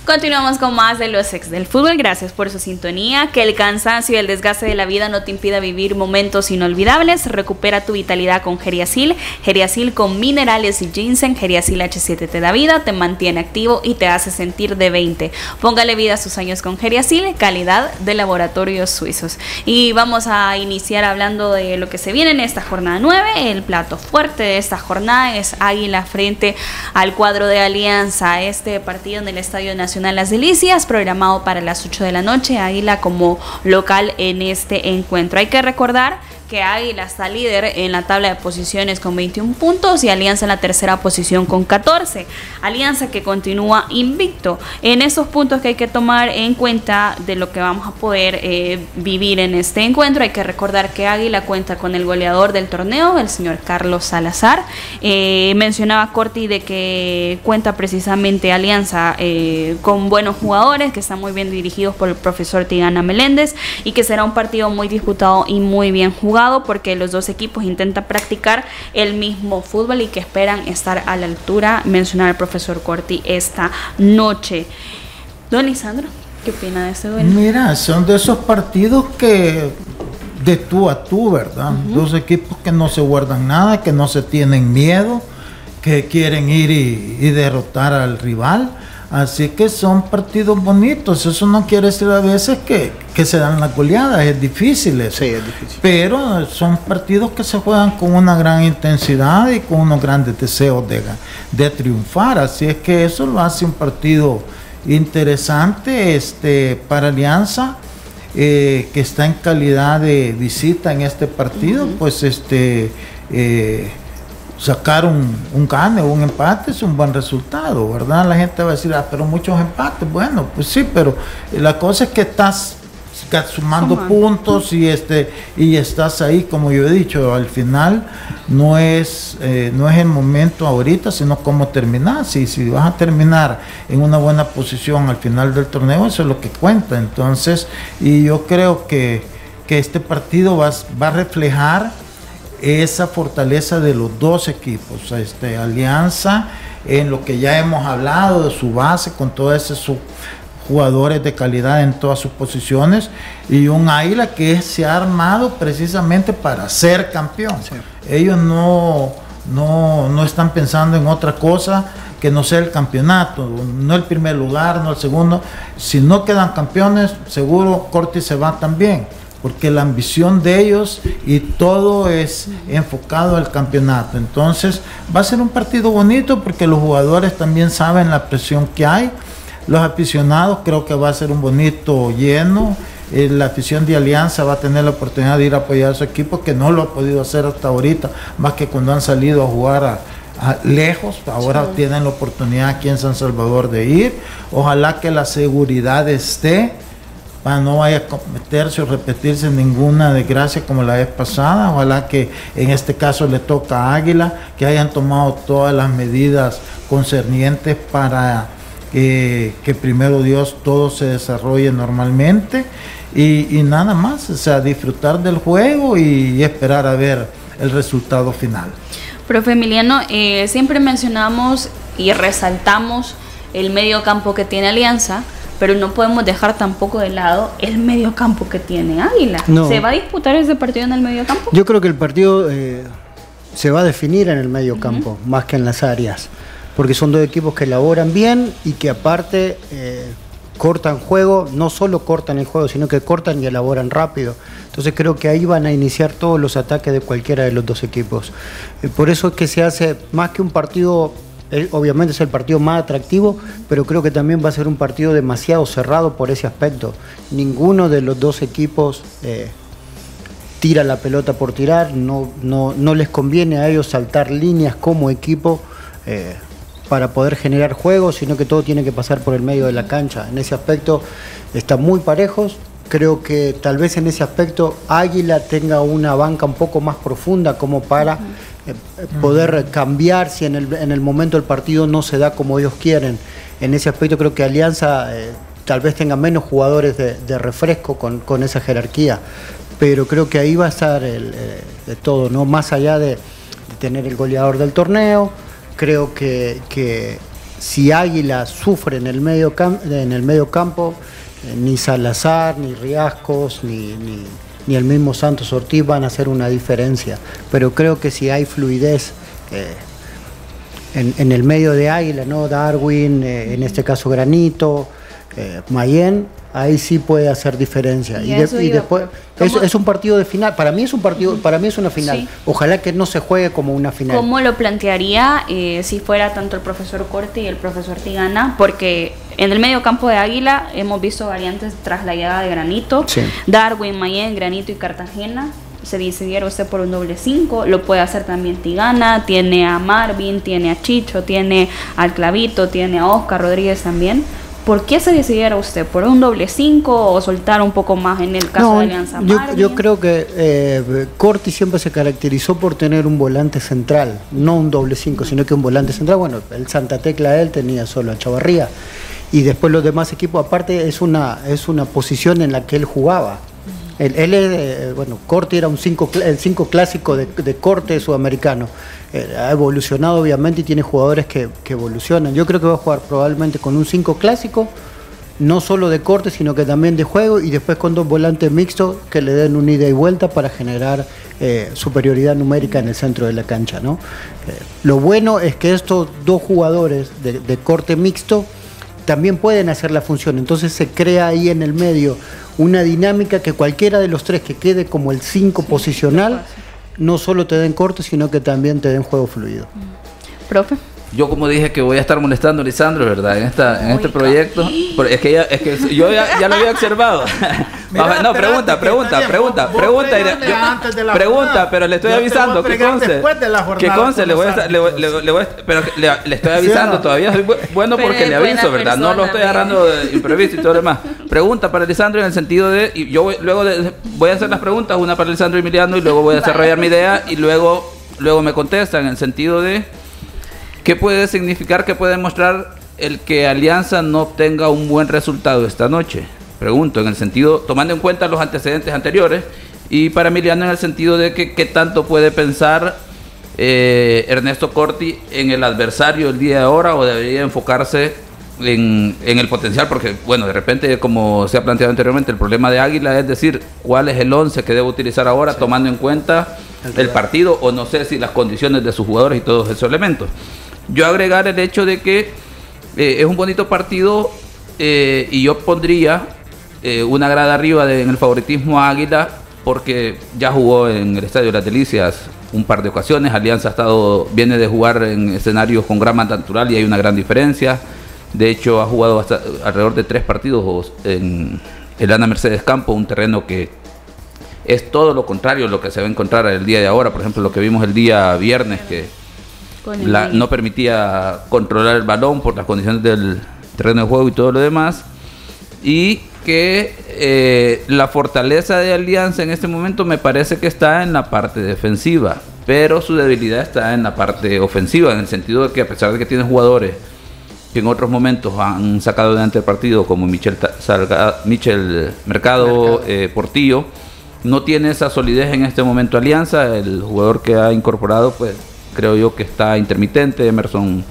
S2: Continuamos con más de los ex del fútbol. Gracias por su sintonía. Que el cansancio y el desgaste de la vida no te impida vivir momentos inolvidables. Recupera tu vitalidad con Geriasil. Geriasil con minerales y ginseng. Geriasil H7 te da vida, te mantiene activo y te hace sentir de 20. Póngale vida a sus años con Geriasil, calidad de laboratorios suizos. Y vamos a iniciar hablando de lo que se viene en esta jornada 9. El plato fuerte de esta jornada es Águila frente al cuadro de Alianza. Este partido en el Estadio Nacional Las Delicias, programado para las 8 de la noche, Águila como local en este encuentro. Hay que recordar que Águila está líder en la tabla de posiciones con 21 puntos y Alianza en la tercera posición con 14. Alianza que continúa invicto. En esos puntos que hay que tomar en cuenta de lo que vamos a poder eh, vivir en este encuentro, hay que recordar que Águila cuenta con el goleador del torneo, el señor Carlos Salazar. Eh, mencionaba Corti de que cuenta precisamente Alianza eh, con buenos jugadores que están muy bien dirigidos por el profesor Tigana Meléndez y que será un partido muy disputado y muy bien jugado porque los dos equipos intentan practicar el mismo fútbol y que esperan estar a la altura, mencionar al profesor Corti esta noche. Don Lisandro, ¿qué opina de este duelo?
S3: Mira, son de esos partidos que de tú a tú, ¿verdad? Uh -huh. Dos equipos que no se guardan nada, que no se tienen miedo, que quieren ir y, y derrotar al rival. Así que son partidos bonitos. Eso no quiere decir a veces que, que se dan las goleadas, es difícil eso.
S5: Sí, es difícil.
S3: Pero son partidos que se juegan con una gran intensidad y con unos grandes deseos de, de triunfar. Así es que eso lo hace un partido interesante este, para Alianza. eh, que está en calidad de visita en este partido, pues este eh, sacar un, un gane o un empate es un buen resultado, ¿verdad? La gente va a decir, ah, pero muchos empates, bueno, pues sí, pero la cosa es que estás sumando. puntos y este y estás ahí como yo he dicho al final no es eh, no es el momento ahorita sino cómo terminar. Si si vas a terminar en una buena posición al final del torneo eso es lo que cuenta. Entonces y yo creo que, que este partido va, va a reflejar esa fortaleza de los dos equipos este alianza en lo que ya hemos hablado de su base con todo ese su jugadores de calidad en todas sus posiciones y un Águila que se ha armado precisamente para ser campeón. Ellos no, no, no, están pensando en otra cosa que no sea el campeonato, no el primer lugar, no el segundo. Si no quedan campeones, seguro Corti se va también, porque la ambición de ellos y todo es enfocado al campeonato. Entonces va a ser un partido bonito porque los jugadores también saben la presión que hay los aficionados creo que va a ser un bonito lleno. Eh, la afición de Alianza va a tener la oportunidad de ir a apoyar a su equipo, que no lo ha podido hacer hasta ahorita, más que cuando han salido a jugar a, lejos. Ahora tienen la oportunidad aquí en San Salvador de ir. Ojalá que la seguridad esté para no vaya a cometerse o repetirse ninguna desgracia como la vez pasada. Ojalá que en este caso le toca a Águila, que hayan tomado todas las medidas concernientes para que primero Dios todo se desarrolle normalmente y, nada más, o sea, disfrutar del juego y esperar a ver el resultado final.
S2: Profe Emiliano, eh, siempre mencionamos y resaltamos el medio campo que tiene Alianza, pero no podemos dejar tampoco de lado el medio campo que tiene Águila. ¿Se va a disputar ese partido en el medio campo?
S5: Yo creo que el partido eh, se va a definir en el medio campo, más que en las áreas porque son dos equipos que elaboran bien y que aparte eh, cortan juego, no solo cortan el juego, sino que cortan y elaboran rápido. Entonces creo que ahí van a iniciar todos los ataques de cualquiera de los dos equipos. Eh, por eso es que se hace más que un partido, obviamente es el partido más atractivo, pero creo que también va a ser un partido demasiado cerrado por ese aspecto. Ninguno de los dos equipos tira la pelota por tirar, no, no, no les conviene a ellos saltar líneas como equipo para poder generar juegos, sino que todo tiene que pasar por el medio de la cancha. En ese aspecto están muy parejos. Creo que tal vez en ese aspecto Águila tenga una banca un poco más profunda como para eh, poder cambiar si en el, en el momento del partido no se da como ellos quieren. En ese aspecto creo que Alianza eh, tal vez tenga menos jugadores de, refresco con, esa jerarquía, pero creo que ahí va a estar el, eh, de todo, ¿no? Más allá de tener el goleador del torneo, Creo que, si Águila sufre en el medio, en el medio campo, eh, ni Salazar, ni Riascos, ni, ni, el mismo Santos Ortiz van a hacer una diferencia. Pero creo que si hay fluidez eh, en, el medio de Águila, ¿no? Darwin, eh, en este caso Granito, Mayen, ahí sí puede hacer diferencia. Y, después es, un partido de final. Para mí es un partido, para mí es una final. Ojalá que no se juegue como una final.
S2: ¿Cómo lo plantearía eh, si fuera tanto el profesor Corte y el profesor Tigana? Porque en el medio campo de Águila hemos visto variantes tras la llegada de Granito, Darwin, Mayen, Granito y Cartagena. Se decidiera usted por un doble 5, lo puede hacer también Tigana, tiene a Marvin, tiene a Chicho, tiene al Clavito, tiene a Oscar Rodríguez también ¿Por qué se decidiera usted? ¿Por un doble 5 o soltar un poco más en el caso de Alianza
S5: yo, yo, creo que eh, Corti siempre se caracterizó por tener un volante central, no un doble 5, sino que un volante central. Bueno, el Santa Tecla él tenía solo a Chavarría. Y después los demás equipos, aparte, es una, es una posición en la que él jugaba. Él, él eh, bueno, Corti era un cinco, el 5 clásico de, de corte sudamericano. Eh, ha evolucionado obviamente y tiene jugadores que, evolucionan. Yo creo que va a jugar probablemente con un 5 clásico, no solo de corte, sino que también de juego, y después con dos volantes mixtos que le den un ida y vuelta para generar eh, superioridad numérica en el centro de la cancha. ¿no? Lo bueno es que estos dos jugadores de, corte mixto también pueden hacer la función, entonces se crea ahí en el medio una dinámica que cualquiera de los tres que quede como el 5 posicional no solo te den corte, sino que también te den juego fluido.
S2: Profe.
S4: Yo como dije que voy a estar molestando a Lisandro, ¿verdad? En esta, en este proyecto. Es que, es que yo ya, ya, lo había observado. *laughs* *laughs* no, pregunta, pregunta, pregunta, pregunta, pregunta, pero le estoy avisando. ¿Qué conce? ¿Qué conce? Le voy a, le, le, le, pero le, estoy avisando todavía. Soy bueno porque le aviso, ¿verdad? no lo estoy agarrando de imprevisto y todo lo demás. Pregunta para Lisandro en el sentido de. Y yo voy, luego de, voy a hacer las preguntas, una para Lisandro y Emiliano, y luego voy a desarrollar mi idea y luego, luego me contestan en el sentido de ¿Qué puede significar, qué puede mostrar el que Alianza no obtenga un buen resultado esta noche? Pregunto, en el sentido, tomando en cuenta los antecedentes anteriores, y para Emiliano en el sentido de que qué tanto puede pensar eh, Ernesto Corti en el adversario el día de ahora o debería enfocarse en, en, el potencial, porque bueno, de repente, como se ha planteado anteriormente, el problema de Águila es decir, cuál es el 11 que debe utilizar ahora, tomando en cuenta el partido o no sé si las condiciones de sus jugadores y todos esos elementos. Yo agregar el hecho de que eh, es un bonito partido eh, y yo pondría eh, una grada arriba en el favoritismo a Águila porque ya jugó en el Estadio de las Delicias un par de ocasiones. Alianza ha estado, viene de jugar en escenarios con grama natural y hay una gran diferencia. De hecho, ha jugado hasta alrededor de tres partidos en el Ana Mercedes Campo, un terreno que es todo lo contrario a lo que se va a encontrar el día de ahora. Por ejemplo, lo que vimos el día viernes, que no permitía controlar el balón por las condiciones del terreno de juego y todo lo demás. Y que eh, la fortaleza de Alianza en este momento me parece que está en la parte defensiva, pero su debilidad está en la parte ofensiva, en el sentido de que a pesar de que tiene jugadores que en otros momentos han sacado adelante el partido, como Michel, Michel Mercado, eh, Portillo, no tiene esa solidez en este momento Alianza, el jugador que ha incorporado pues creo yo que está intermitente. Emerson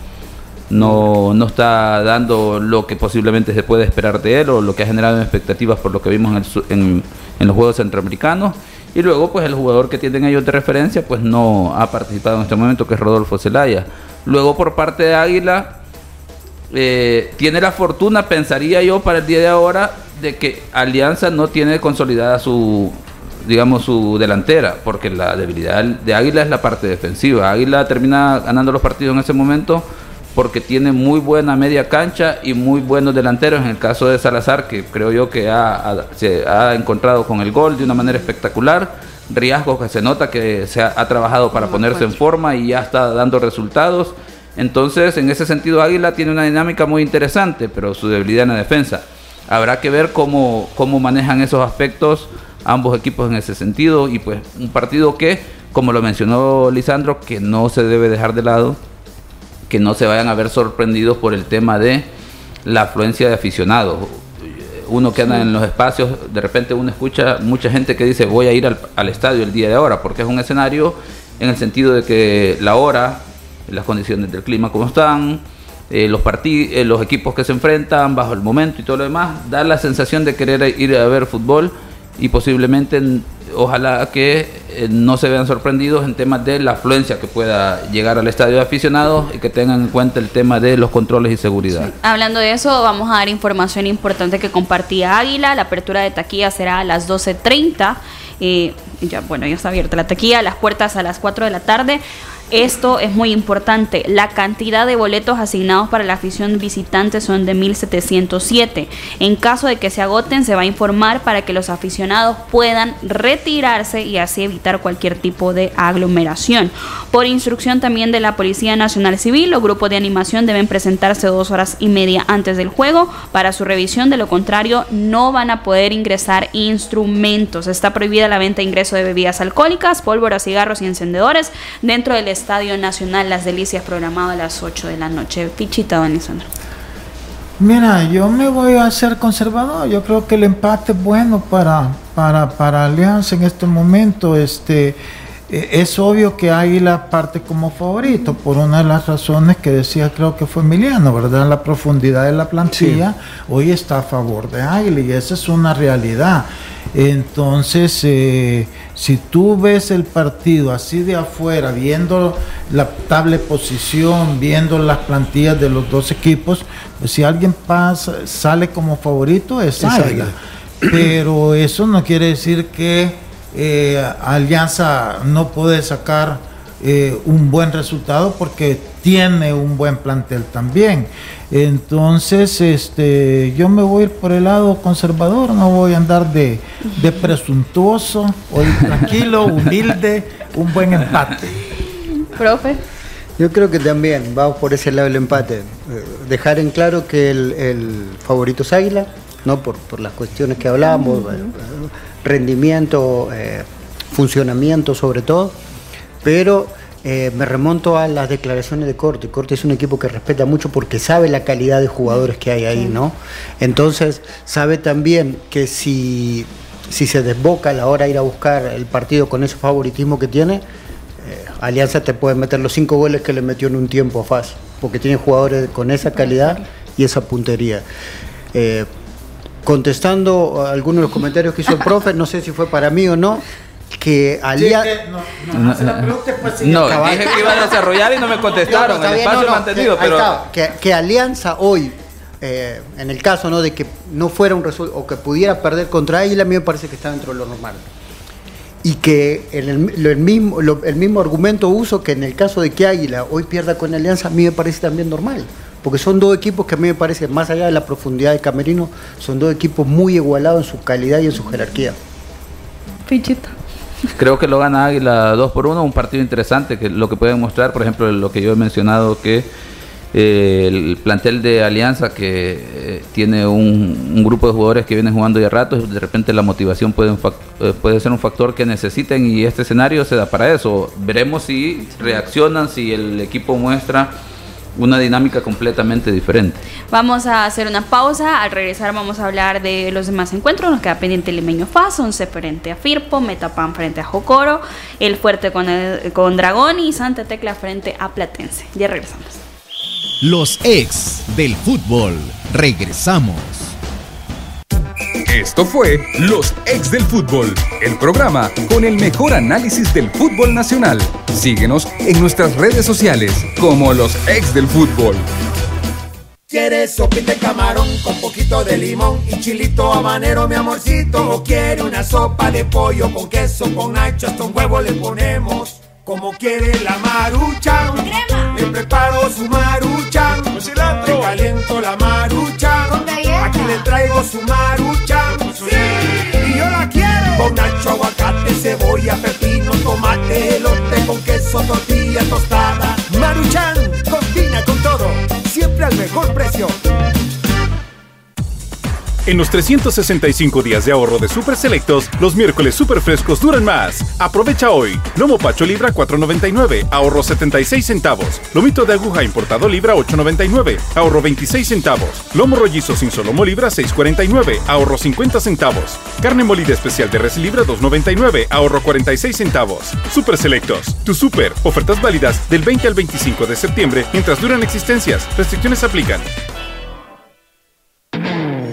S4: no, no está dando lo que posiblemente se puede esperar de él o lo que ha generado expectativas por lo que vimos en, los Juegos Centroamericanos. Y luego, pues el jugador que tienen ellos de referencia, pues no ha participado en este momento, que es Rodolfo Zelaya. Luego, por parte de Águila, eh, tiene la fortuna, pensaría yo, para el día de ahora, de que Alianza no tiene consolidada su, digamos, su delantera, porque la debilidad de Águila es la parte defensiva. Águila termina ganando los partidos en ese momento porque tiene muy buena media cancha y muy buenos delanteros. En el caso de Salazar, que creo yo que ha, se ha encontrado con el gol de una manera espectacular. Riasgos que se nota que se ha, trabajado para ponerse en forma y ya está dando resultados. Entonces, en ese sentido, Águila tiene una dinámica muy interesante, pero su debilidad en la defensa. Habrá que ver cómo, cómo manejan esos aspectos ambos equipos en ese sentido y pues un partido que, como lo mencionó Lisandro, que no se debe dejar de lado, que no se vayan a ver sorprendidos por el tema de la afluencia de aficionados. Uno que anda en los espacios, de repente uno escucha mucha gente que dice voy a ir al, estadio el día de ahora, porque es un escenario en el sentido de que la hora, las condiciones del clima como están, eh, los, eh, los equipos que se enfrentan bajo el momento y todo lo demás, da la sensación de querer ir a ver fútbol y posiblemente ojalá que eh, no se vean sorprendidos en temas de la afluencia que pueda llegar al estadio de aficionados y que tengan en cuenta el tema de los controles y seguridad.
S2: Hablando de eso, vamos a dar información importante que compartía Águila. La apertura de taquilla será a las 12.30. Eh, ya, bueno, ya está abierta la taquilla, las puertas a las 4 de la tarde. Esto es muy importante. La cantidad de boletos asignados para la afición visitante son de 1.707. En caso de que se agoten, se va a informar para que los aficionados puedan retirarse y así evitar cualquier tipo de aglomeración. Por instrucción también de la Policía Nacional Civil, los grupos de animación deben presentarse dos horas y media antes del juego para su revisión. De lo contrario, no van a poder ingresar instrumentos. Está prohibida la venta e ingreso de bebidas alcohólicas, pólvora, cigarros y encendedores dentro del Estadio Nacional Las Delicias programado a las 8 de la noche. Pichita, don
S3: Mira, yo me voy a ser conservador. Yo creo que el empate es bueno para, para, para Alianza en este momento. Este, e, es obvio que Águila parte como favorito por una de las razones que decía, creo que fue Emiliano, ¿verdad? La profundidad de la plantilla hoy está a favor de Águila y esa es una realidad. Entonces, eh, si tú ves el partido así de afuera, viendo la tabla posición, viendo las plantillas de los dos equipos, pues si alguien pasa, sale como favorito es Águila. *clears throat* Pero eso no quiere decir que eh, Alianza no puede sacar eh, un buen resultado porque tiene un buen plantel también. Entonces, este, yo me voy a ir por el lado conservador, no voy a andar de, de presuntuoso, hoy tranquilo, *laughs* humilde, un buen empate.
S2: Profe.
S5: Yo creo que también vamos por ese lado del empate. Eh, dejar en claro que el, el favorito es Águila, ¿no? Por, por, las cuestiones que hablábamos, eh, rendimiento, eh, funcionamiento sobre todo, pero eh, me remonto a las declaraciones de Corte. Corte es un equipo que respeta mucho porque sabe la calidad de jugadores que hay ahí, ¿no? Entonces, sabe también que si, si se desboca a la hora de ir a buscar el partido con ese favoritismo que tiene, eh, Alianza te puede meter los cinco goles que le metió en un tiempo fácil, porque tiene jugadores con esa calidad y esa puntería. Eh, contestando algunos de los comentarios que hizo el *laughs* profe, no sé si fue para mí o no, que Alianza...
S4: no, no, no dije que iba a desarrollar y no me contestaron, no, el espacio
S5: no,
S4: mantenido,
S5: que,
S4: pero...
S5: Que, que, Alianza hoy, eh, en el caso ¿no? de que no fuera un resultado, o que pudiera perder contra Águila, a mí me parece que está dentro de lo normal. Y que el, el, el mismo, lo, el mismo argumento uso que en el caso de que Águila hoy pierda con Alianza, a mí me parece también normal porque son dos equipos que a mí me parece, más allá de la profundidad de Camerino, son dos equipos muy igualados en su calidad y en su jerarquía.
S2: Pichito.
S4: Creo que lo gana Águila 2 por 1, un partido interesante, que lo que pueden mostrar, por ejemplo, lo que yo he mencionado, que eh, el plantel de Alianza, que eh, tiene un, grupo de jugadores que vienen jugando ya rato, de repente la motivación puede, eh, puede ser un factor que necesiten y este escenario se da para eso. Veremos si reaccionan, si el equipo muestra una dinámica completamente diferente.
S2: Vamos a hacer una pausa, al regresar vamos a hablar de los demás encuentros, nos queda pendiente Limeño Faz, Once frente a Firpo, Metapan frente a Jocoro, El Fuerte con, el, con Dragón y Santa Tecla frente a Platense. Ya regresamos.
S10: Los ex del fútbol, regresamos.
S11: Esto fue Los Ex del Fútbol, el programa con el mejor análisis del fútbol nacional. Síguenos en nuestras redes sociales como Los Ex del Fútbol.
S6: ¿Quieres sopita de camarón con poquito de limón y chilito habanero, mi amorcito? ¿O quiere una sopa de pollo con queso, con nacho, hasta un huevo le ponemos? Como quiere la maruchan,
S2: crema.
S6: le preparo su maruchan,
S9: con cilantro,
S6: le caliento la maruchan,
S2: con
S6: le traigo su maruchan,
S9: sí.
S6: y yo la quiero con nacho, aguacate, cebolla, pepino, tomate, elote con queso, tortilla tostada. Maruchan, combina con todo, siempre al mejor precio.
S1: En los 365 días de ahorro de Super Selectos, los miércoles super frescos duran más. Aprovecha hoy. Lomo Pacho Libra 4.99, ahorro 76 centavos. Lomito de aguja importado Libra 8.99, ahorro 26 centavos. Lomo rollizo sin solomo Libra 6.49, ahorro 50 centavos. Carne molida especial de res Libra 2.99, ahorro 46 centavos. Super Selectos, tu super. Ofertas válidas del 20 al 25 de septiembre mientras duran existencias. Restricciones aplican.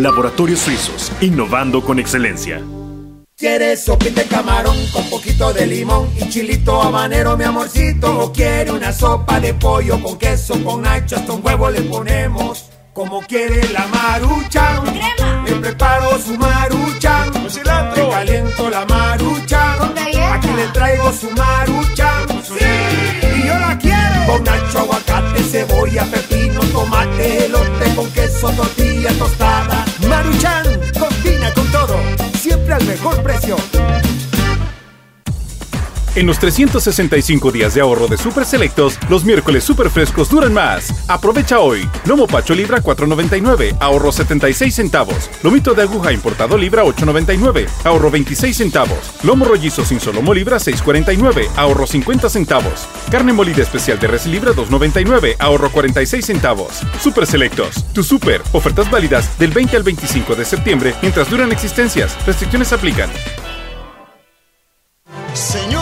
S8: Laboratorios Suizos, innovando con excelencia.
S6: ¿Quieres sopita de camarón con poquito de limón y chilito habanero, mi amorcito? ¿O quiere una sopa de pollo con queso, con nacho, hasta un huevo le ponemos? Como quiere la maruchan,
S2: crema.
S6: le preparo su maruchan,
S9: con cilantro,
S6: le caliento la
S2: con galleta.
S6: aquí le traigo su maruchan,
S9: sí.
S6: y yo la quiero con nacho, aguacate, cebolla, pepino, tomate, elote con queso, tortilla tostada. Maruchan, combina con todo, siempre al mejor precio.
S1: En los 365 días de ahorro de Super Selectos, los miércoles super frescos duran más. Aprovecha hoy. Lomo Pacho Libra 4.99, ahorro 76 centavos. Lomito de aguja importado Libra 8.99, ahorro 26 centavos. Lomo rollizo sin solomo Libra 6.49, ahorro 50 centavos. Carne molida especial de res Libra 2.99, ahorro 46 centavos. Super Selectos, tu super. Ofertas válidas del 20 al 25 de septiembre mientras duran existencias. Restricciones aplican.
S7: Señores,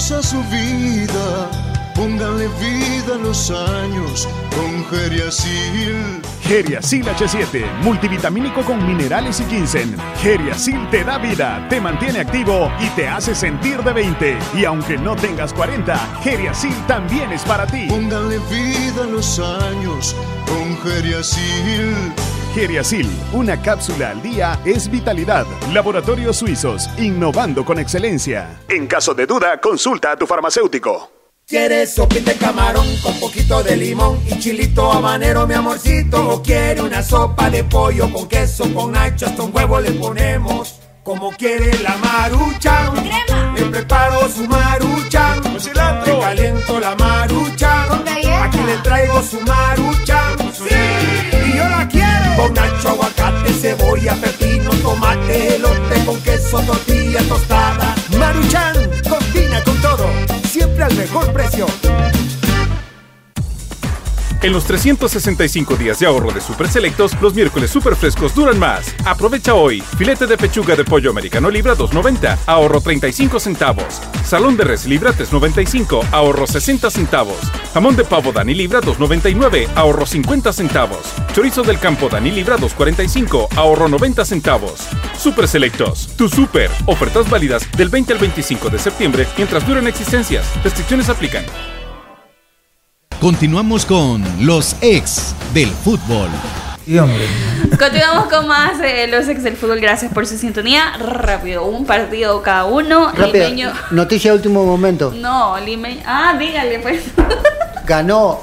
S7: años a su vida Pónganle vida a los años con Geriasil.
S8: Geriasil H7, multivitamínico con minerales y ginseng. Geriasil te da vida, te mantiene activo y te hace sentir de 20. Y aunque no tengas 40, Geriasil también es para ti.
S7: Pónganle vida a los años con Geriasil.
S8: Geriasil, una cápsula al día es vitalidad. Laboratorios Suizos, innovando con excelencia. En caso de duda, consulta a tu farmacéutico.
S6: ¿Quieres sopita de camarón con poquito de limón y chilito habanero, mi amorcito? ¿O quiere una sopa de pollo con queso, con nacho, hasta un huevo le ponemos? Como quiere la marucha,
S9: crema.
S6: le preparo su marucha,
S9: con cilantro,
S6: le caliento la marucha,
S9: con galleta.
S6: aquí le traigo su marucha,
S9: sí,
S6: y yo la quiero con nacho, aguacate, cebolla, pepino, tomate, elote con queso, tortilla tostada. Maruchan, combina con todo, siempre al mejor precio.
S1: En los 365 días de ahorro de Super Selectos, los miércoles super frescos duran más. Aprovecha hoy. Filete de pechuga de pollo americano libra 2.90, ahorro 35 centavos. Salón de res libra 3.95, ahorro 60 centavos. Jamón de pavo Dani libra 2.99, ahorro 50 centavos. Chorizo del campo Dani libra 2.45, ahorro 90 centavos. Super Selectos, tu super. Ofertas válidas del 20 al 25 de septiembre mientras duren existencias. Restricciones aplican.
S10: Continuamos con los ex del fútbol.
S3: Sí.
S2: Continuamos con más de los ex del fútbol. Gracias por su sintonía. Rápido, un partido cada uno.
S5: Rápido,
S2: Limeño.
S5: noticia de último momento.
S2: No, Limeño. Ah, dígale pues.
S5: Ganó.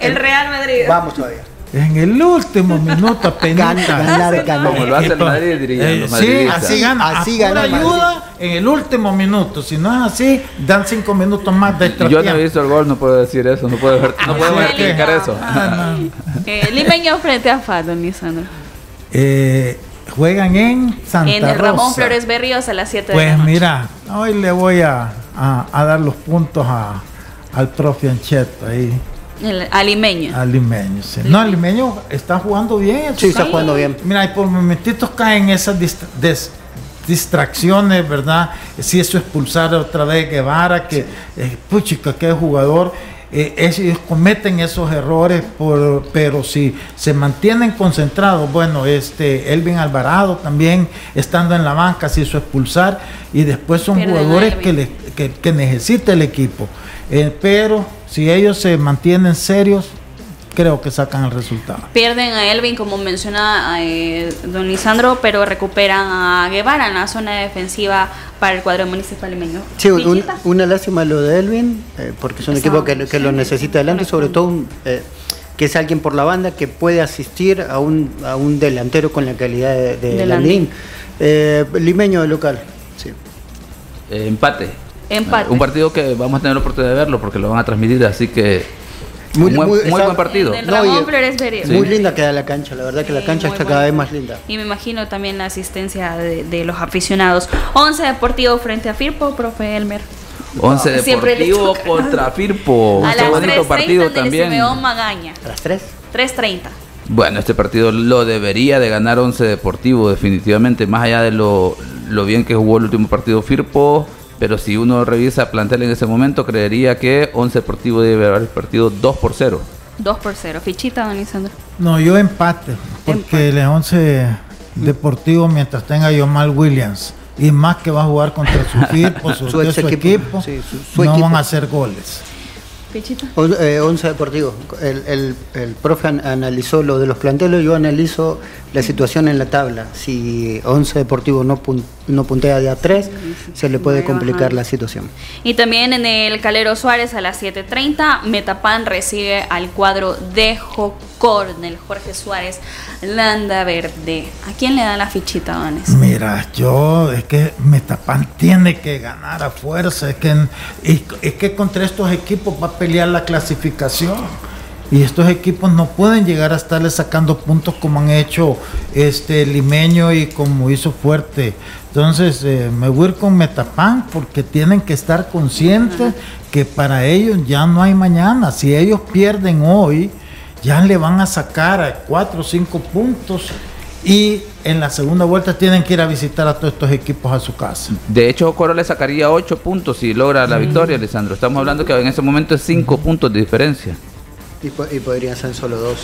S2: El Real Madrid.
S5: Vamos todavía.
S3: En el último minuto *laughs* apenas.
S5: ganar, ganar.
S4: Como lo hace el Madrid, dirían
S3: Eh,
S4: los
S3: sí, así gana.
S5: Así gana
S3: ayuda en el último minuto. Si no es así, dan cinco minutos más de extra
S4: Yo no he
S3: tiempo.
S4: visto el gol, no puedo decir eso, no puedo, ver- no puedo *laughs* explicar eso.
S3: Ah,
S2: Limeño frente a FAD, don Lisandro.
S3: Eh, juegan en Santa
S2: En el Ramón
S3: Rosa.
S2: Flores Berríos a las 7 de la
S3: Pues
S2: noche.
S3: mira, hoy le voy a, a- a dar los puntos a, al profe Ancheto ahí,
S2: El, a Limeño.
S3: al limeño. sí. No, el limeño está jugando bien.
S5: Sí, está jugando bien.
S3: Mira, y por momentitos caen esas dist- des- distracciones, ¿verdad? Si eso expulsar otra vez Guevara, que, eh, puchica, que jugador. eh, es- ellos cometen esos errores, por, pero si se mantienen concentrados, bueno, este Elvin Alvarado también estando en la banca se hizo expulsar y después son jugadores que, le- que, que necesita el equipo. Eh, pero si ellos se mantienen serios, creo que sacan el resultado.
S2: Pierden a Elvin, como menciona eh, don Lisandro, pero recuperan a Guevara en la zona defensiva para el cuadro municipal limeño.
S5: Sí, un- una lástima lo de Elvin, eh, porque es un equipo que, que lo necesita adelante, sobre todo un, eh, que es alguien por la banda que puede asistir a un, a un delantero con la calidad de, de
S2: De
S5: Landín.
S2: Landín.
S5: Eh, limeño de local, sí.
S4: Eh, empate.
S2: Empate.
S4: Un partido que vamos a tener la oportunidad de verlo porque lo van a transmitir, así que
S5: Muy- muy-
S4: buen partido.
S2: En el
S5: No,
S2: Ramón
S5: y-
S2: Flores Berríos.
S5: Muy linda queda la cancha, la verdad que la cancha está cada vez más linda.
S2: Y me imagino también la asistencia de, de los aficionados. 11 Deportivo frente a Firpo, profe Elmer.
S4: 11
S2: Siempre le
S4: Deportivo contra Firpo.
S2: a las
S4: bonito
S2: 3.30
S4: partido también.
S2: Magaña.
S5: ¿A las 3?
S2: 3.30.
S4: Bueno, este partido lo debería de ganar 11 Deportivo, definitivamente, más allá de lo, lo bien que jugó el último partido Firpo, pero si uno revisa plantel en ese momento, creería que 11 Deportivo debe haber partido 2 por 0.
S2: 2 por 0. Fichita, don Lisandro.
S3: No, yo empate, porque
S2: Empate.
S3: el 11 Deportivo, mientras tenga Yomal Williams, y más que va a jugar contra su *laughs* equipo, su,
S5: Su
S3: su
S5: equipo,
S3: equipo,
S5: sí, su- su
S3: no
S5: equipo.
S3: van a hacer goles.
S2: Fichita.
S5: On- eh, Once Deportivo. El, el, el profe an- analizó lo de los planteles, yo analizo la situación en la tabla. Si Once Deportivo no, pun- no puntea de a 3, se le puede complicar
S2: bajando.
S5: la situación.
S2: Y también en el Calero Suárez a las 7.30, Metapan recibe al cuadro de Jocor, del Jorge Suárez Landa Verde. ¿A quién le dan la fichita, Dones?
S3: Mira, yo es que Metapan tiene que ganar a fuerza, es que, es, es que contra estos equipos va a pelear la clasificación. Y estos equipos no pueden llegar a estarle sacando puntos como han hecho este Limeño y como hizo Fuerte. Entonces eh, me voy a ir con Metapan porque tienen que estar conscientes que para ellos ya no hay mañana. Si ellos pierden hoy, ya le van a sacar a cuatro o cinco puntos y en la segunda vuelta tienen que ir a visitar a todos estos equipos a su casa.
S4: De hecho, Coro le sacaría 8 puntos si logra la victoria, Alessandro. Estamos hablando que en ese momento es 5 puntos de diferencia.
S5: Y, po- y podrían ser solo dos.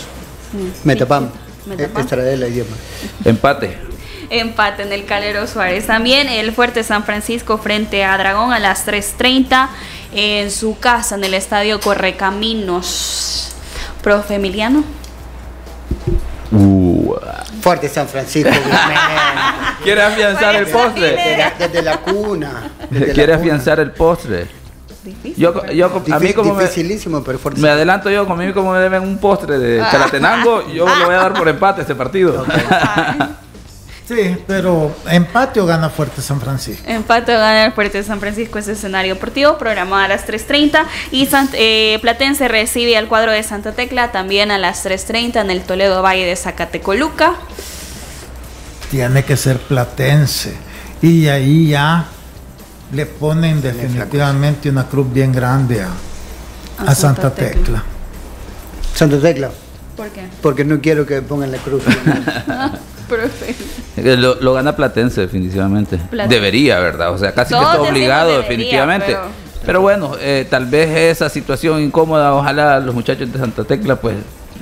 S5: Metapam.
S2: Metapam.
S5: Estradela idioma.
S4: Empate.
S2: Empate en el Calero Suárez. También el Fuerte San Francisco frente a Dragón a las 3.30 en su casa en el Estadio Correcaminos. Profe Emiliano.
S5: Fuerte San Francisco. *laughs*
S4: ¿Quiere afianzar el postre?
S5: Desde la, desde la cuna. desde la
S4: ¿Quiere
S5: cuna.
S4: afianzar el postre? Yo, yo, a mí como me,
S5: Dificilísimo, pero fuerte.
S4: me adelanto yo, conmigo como me deben un postre de. *laughs* Chalatenango, yo le voy a dar por empate este partido. *laughs*
S3: Sí, pero empate o gana fuerte San Francisco.
S2: Empate o gana Fuerte San Francisco ese escenario deportivo, programado a las 3.30. Y Sant- eh, Platense recibe al cuadro de Santa Tecla también a las 3.30 en el Toledo Valle de Zacatecoluca.
S3: Tiene que ser platense. Y ahí ya le ponen definitivamente una cruz bien grande a,
S2: A
S3: a
S2: Santa
S3: Santa
S2: Tecla.
S3: Tecla.
S5: Santa Tecla.
S2: ¿Por qué?
S5: Porque no quiero que pongan la cruz. *laughs* *laughs*
S4: Eh, Lo, lo gana Platense definitivamente.
S2: Platense.
S4: Debería, ¿verdad? O sea, casi
S2: Todos
S4: que está obligado
S2: debería,
S4: definitivamente.
S2: pero-
S4: Pero, bueno, eh, tal vez esa situación incómoda, ojalá los muchachos de Santa Tecla pues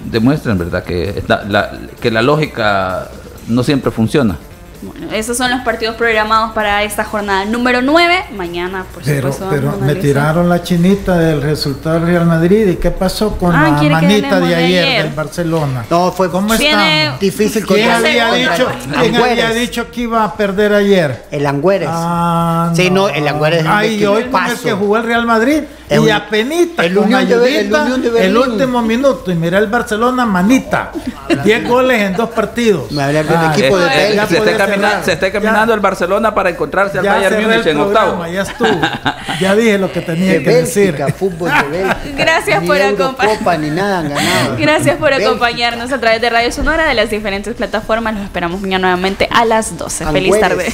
S4: demuestren, ¿verdad? Que, está- la, que la lógica no siempre funciona.
S2: Bueno, esos son los partidos programados para esta jornada número 9. Mañana, por
S3: Pero,
S2: supuesto,
S3: pero
S2: vamos a
S3: me tiraron la chinita del resultado del Real Madrid. ¿Y qué pasó con
S2: Ah,
S3: la
S2: ¿quiere que
S3: manita de ayer,
S2: ayer?
S3: del Barcelona?
S5: No, fue
S3: ¿Cómo estamos?
S5: difícil
S3: ¿Quién había
S2: contra-
S3: dicho, ¿quién había dicho que iba a perder ayer?
S5: El Angüeres.
S3: Ah,
S5: Sí, no, el Angüeres es un
S3: Ay, hoy con el que jugó el Real Madrid. Y
S5: un-
S3: apenita,
S5: el
S3: con
S5: Unión de- el
S3: ayudita,
S5: Unión de
S3: el
S5: Berlín.
S3: último minuto. Y mira el Barcelona, manita. 10 goles en dos partidos.
S5: Me del
S3: Ah,
S5: equipo de Bélgica.
S4: se, está se
S3: Ya-
S4: caminando el Barcelona para encontrarse al Bayern Múnich
S3: el
S4: en octavo.
S3: ya estuvo. Ya dije lo que tenía
S5: De
S3: que decir.
S5: Bélgica, fútbol de *laughs* Bélgica.
S2: Gracias
S5: Ni
S2: por
S5: Eurocopa
S2: acompañar.
S5: ni nada han ganado. *laughs*
S2: Gracias por
S5: Bélgica.
S2: acompañarnos a través de Radio Sonora de las diferentes plataformas. Los esperamos mañana nuevamente a las 12. Feliz tarde.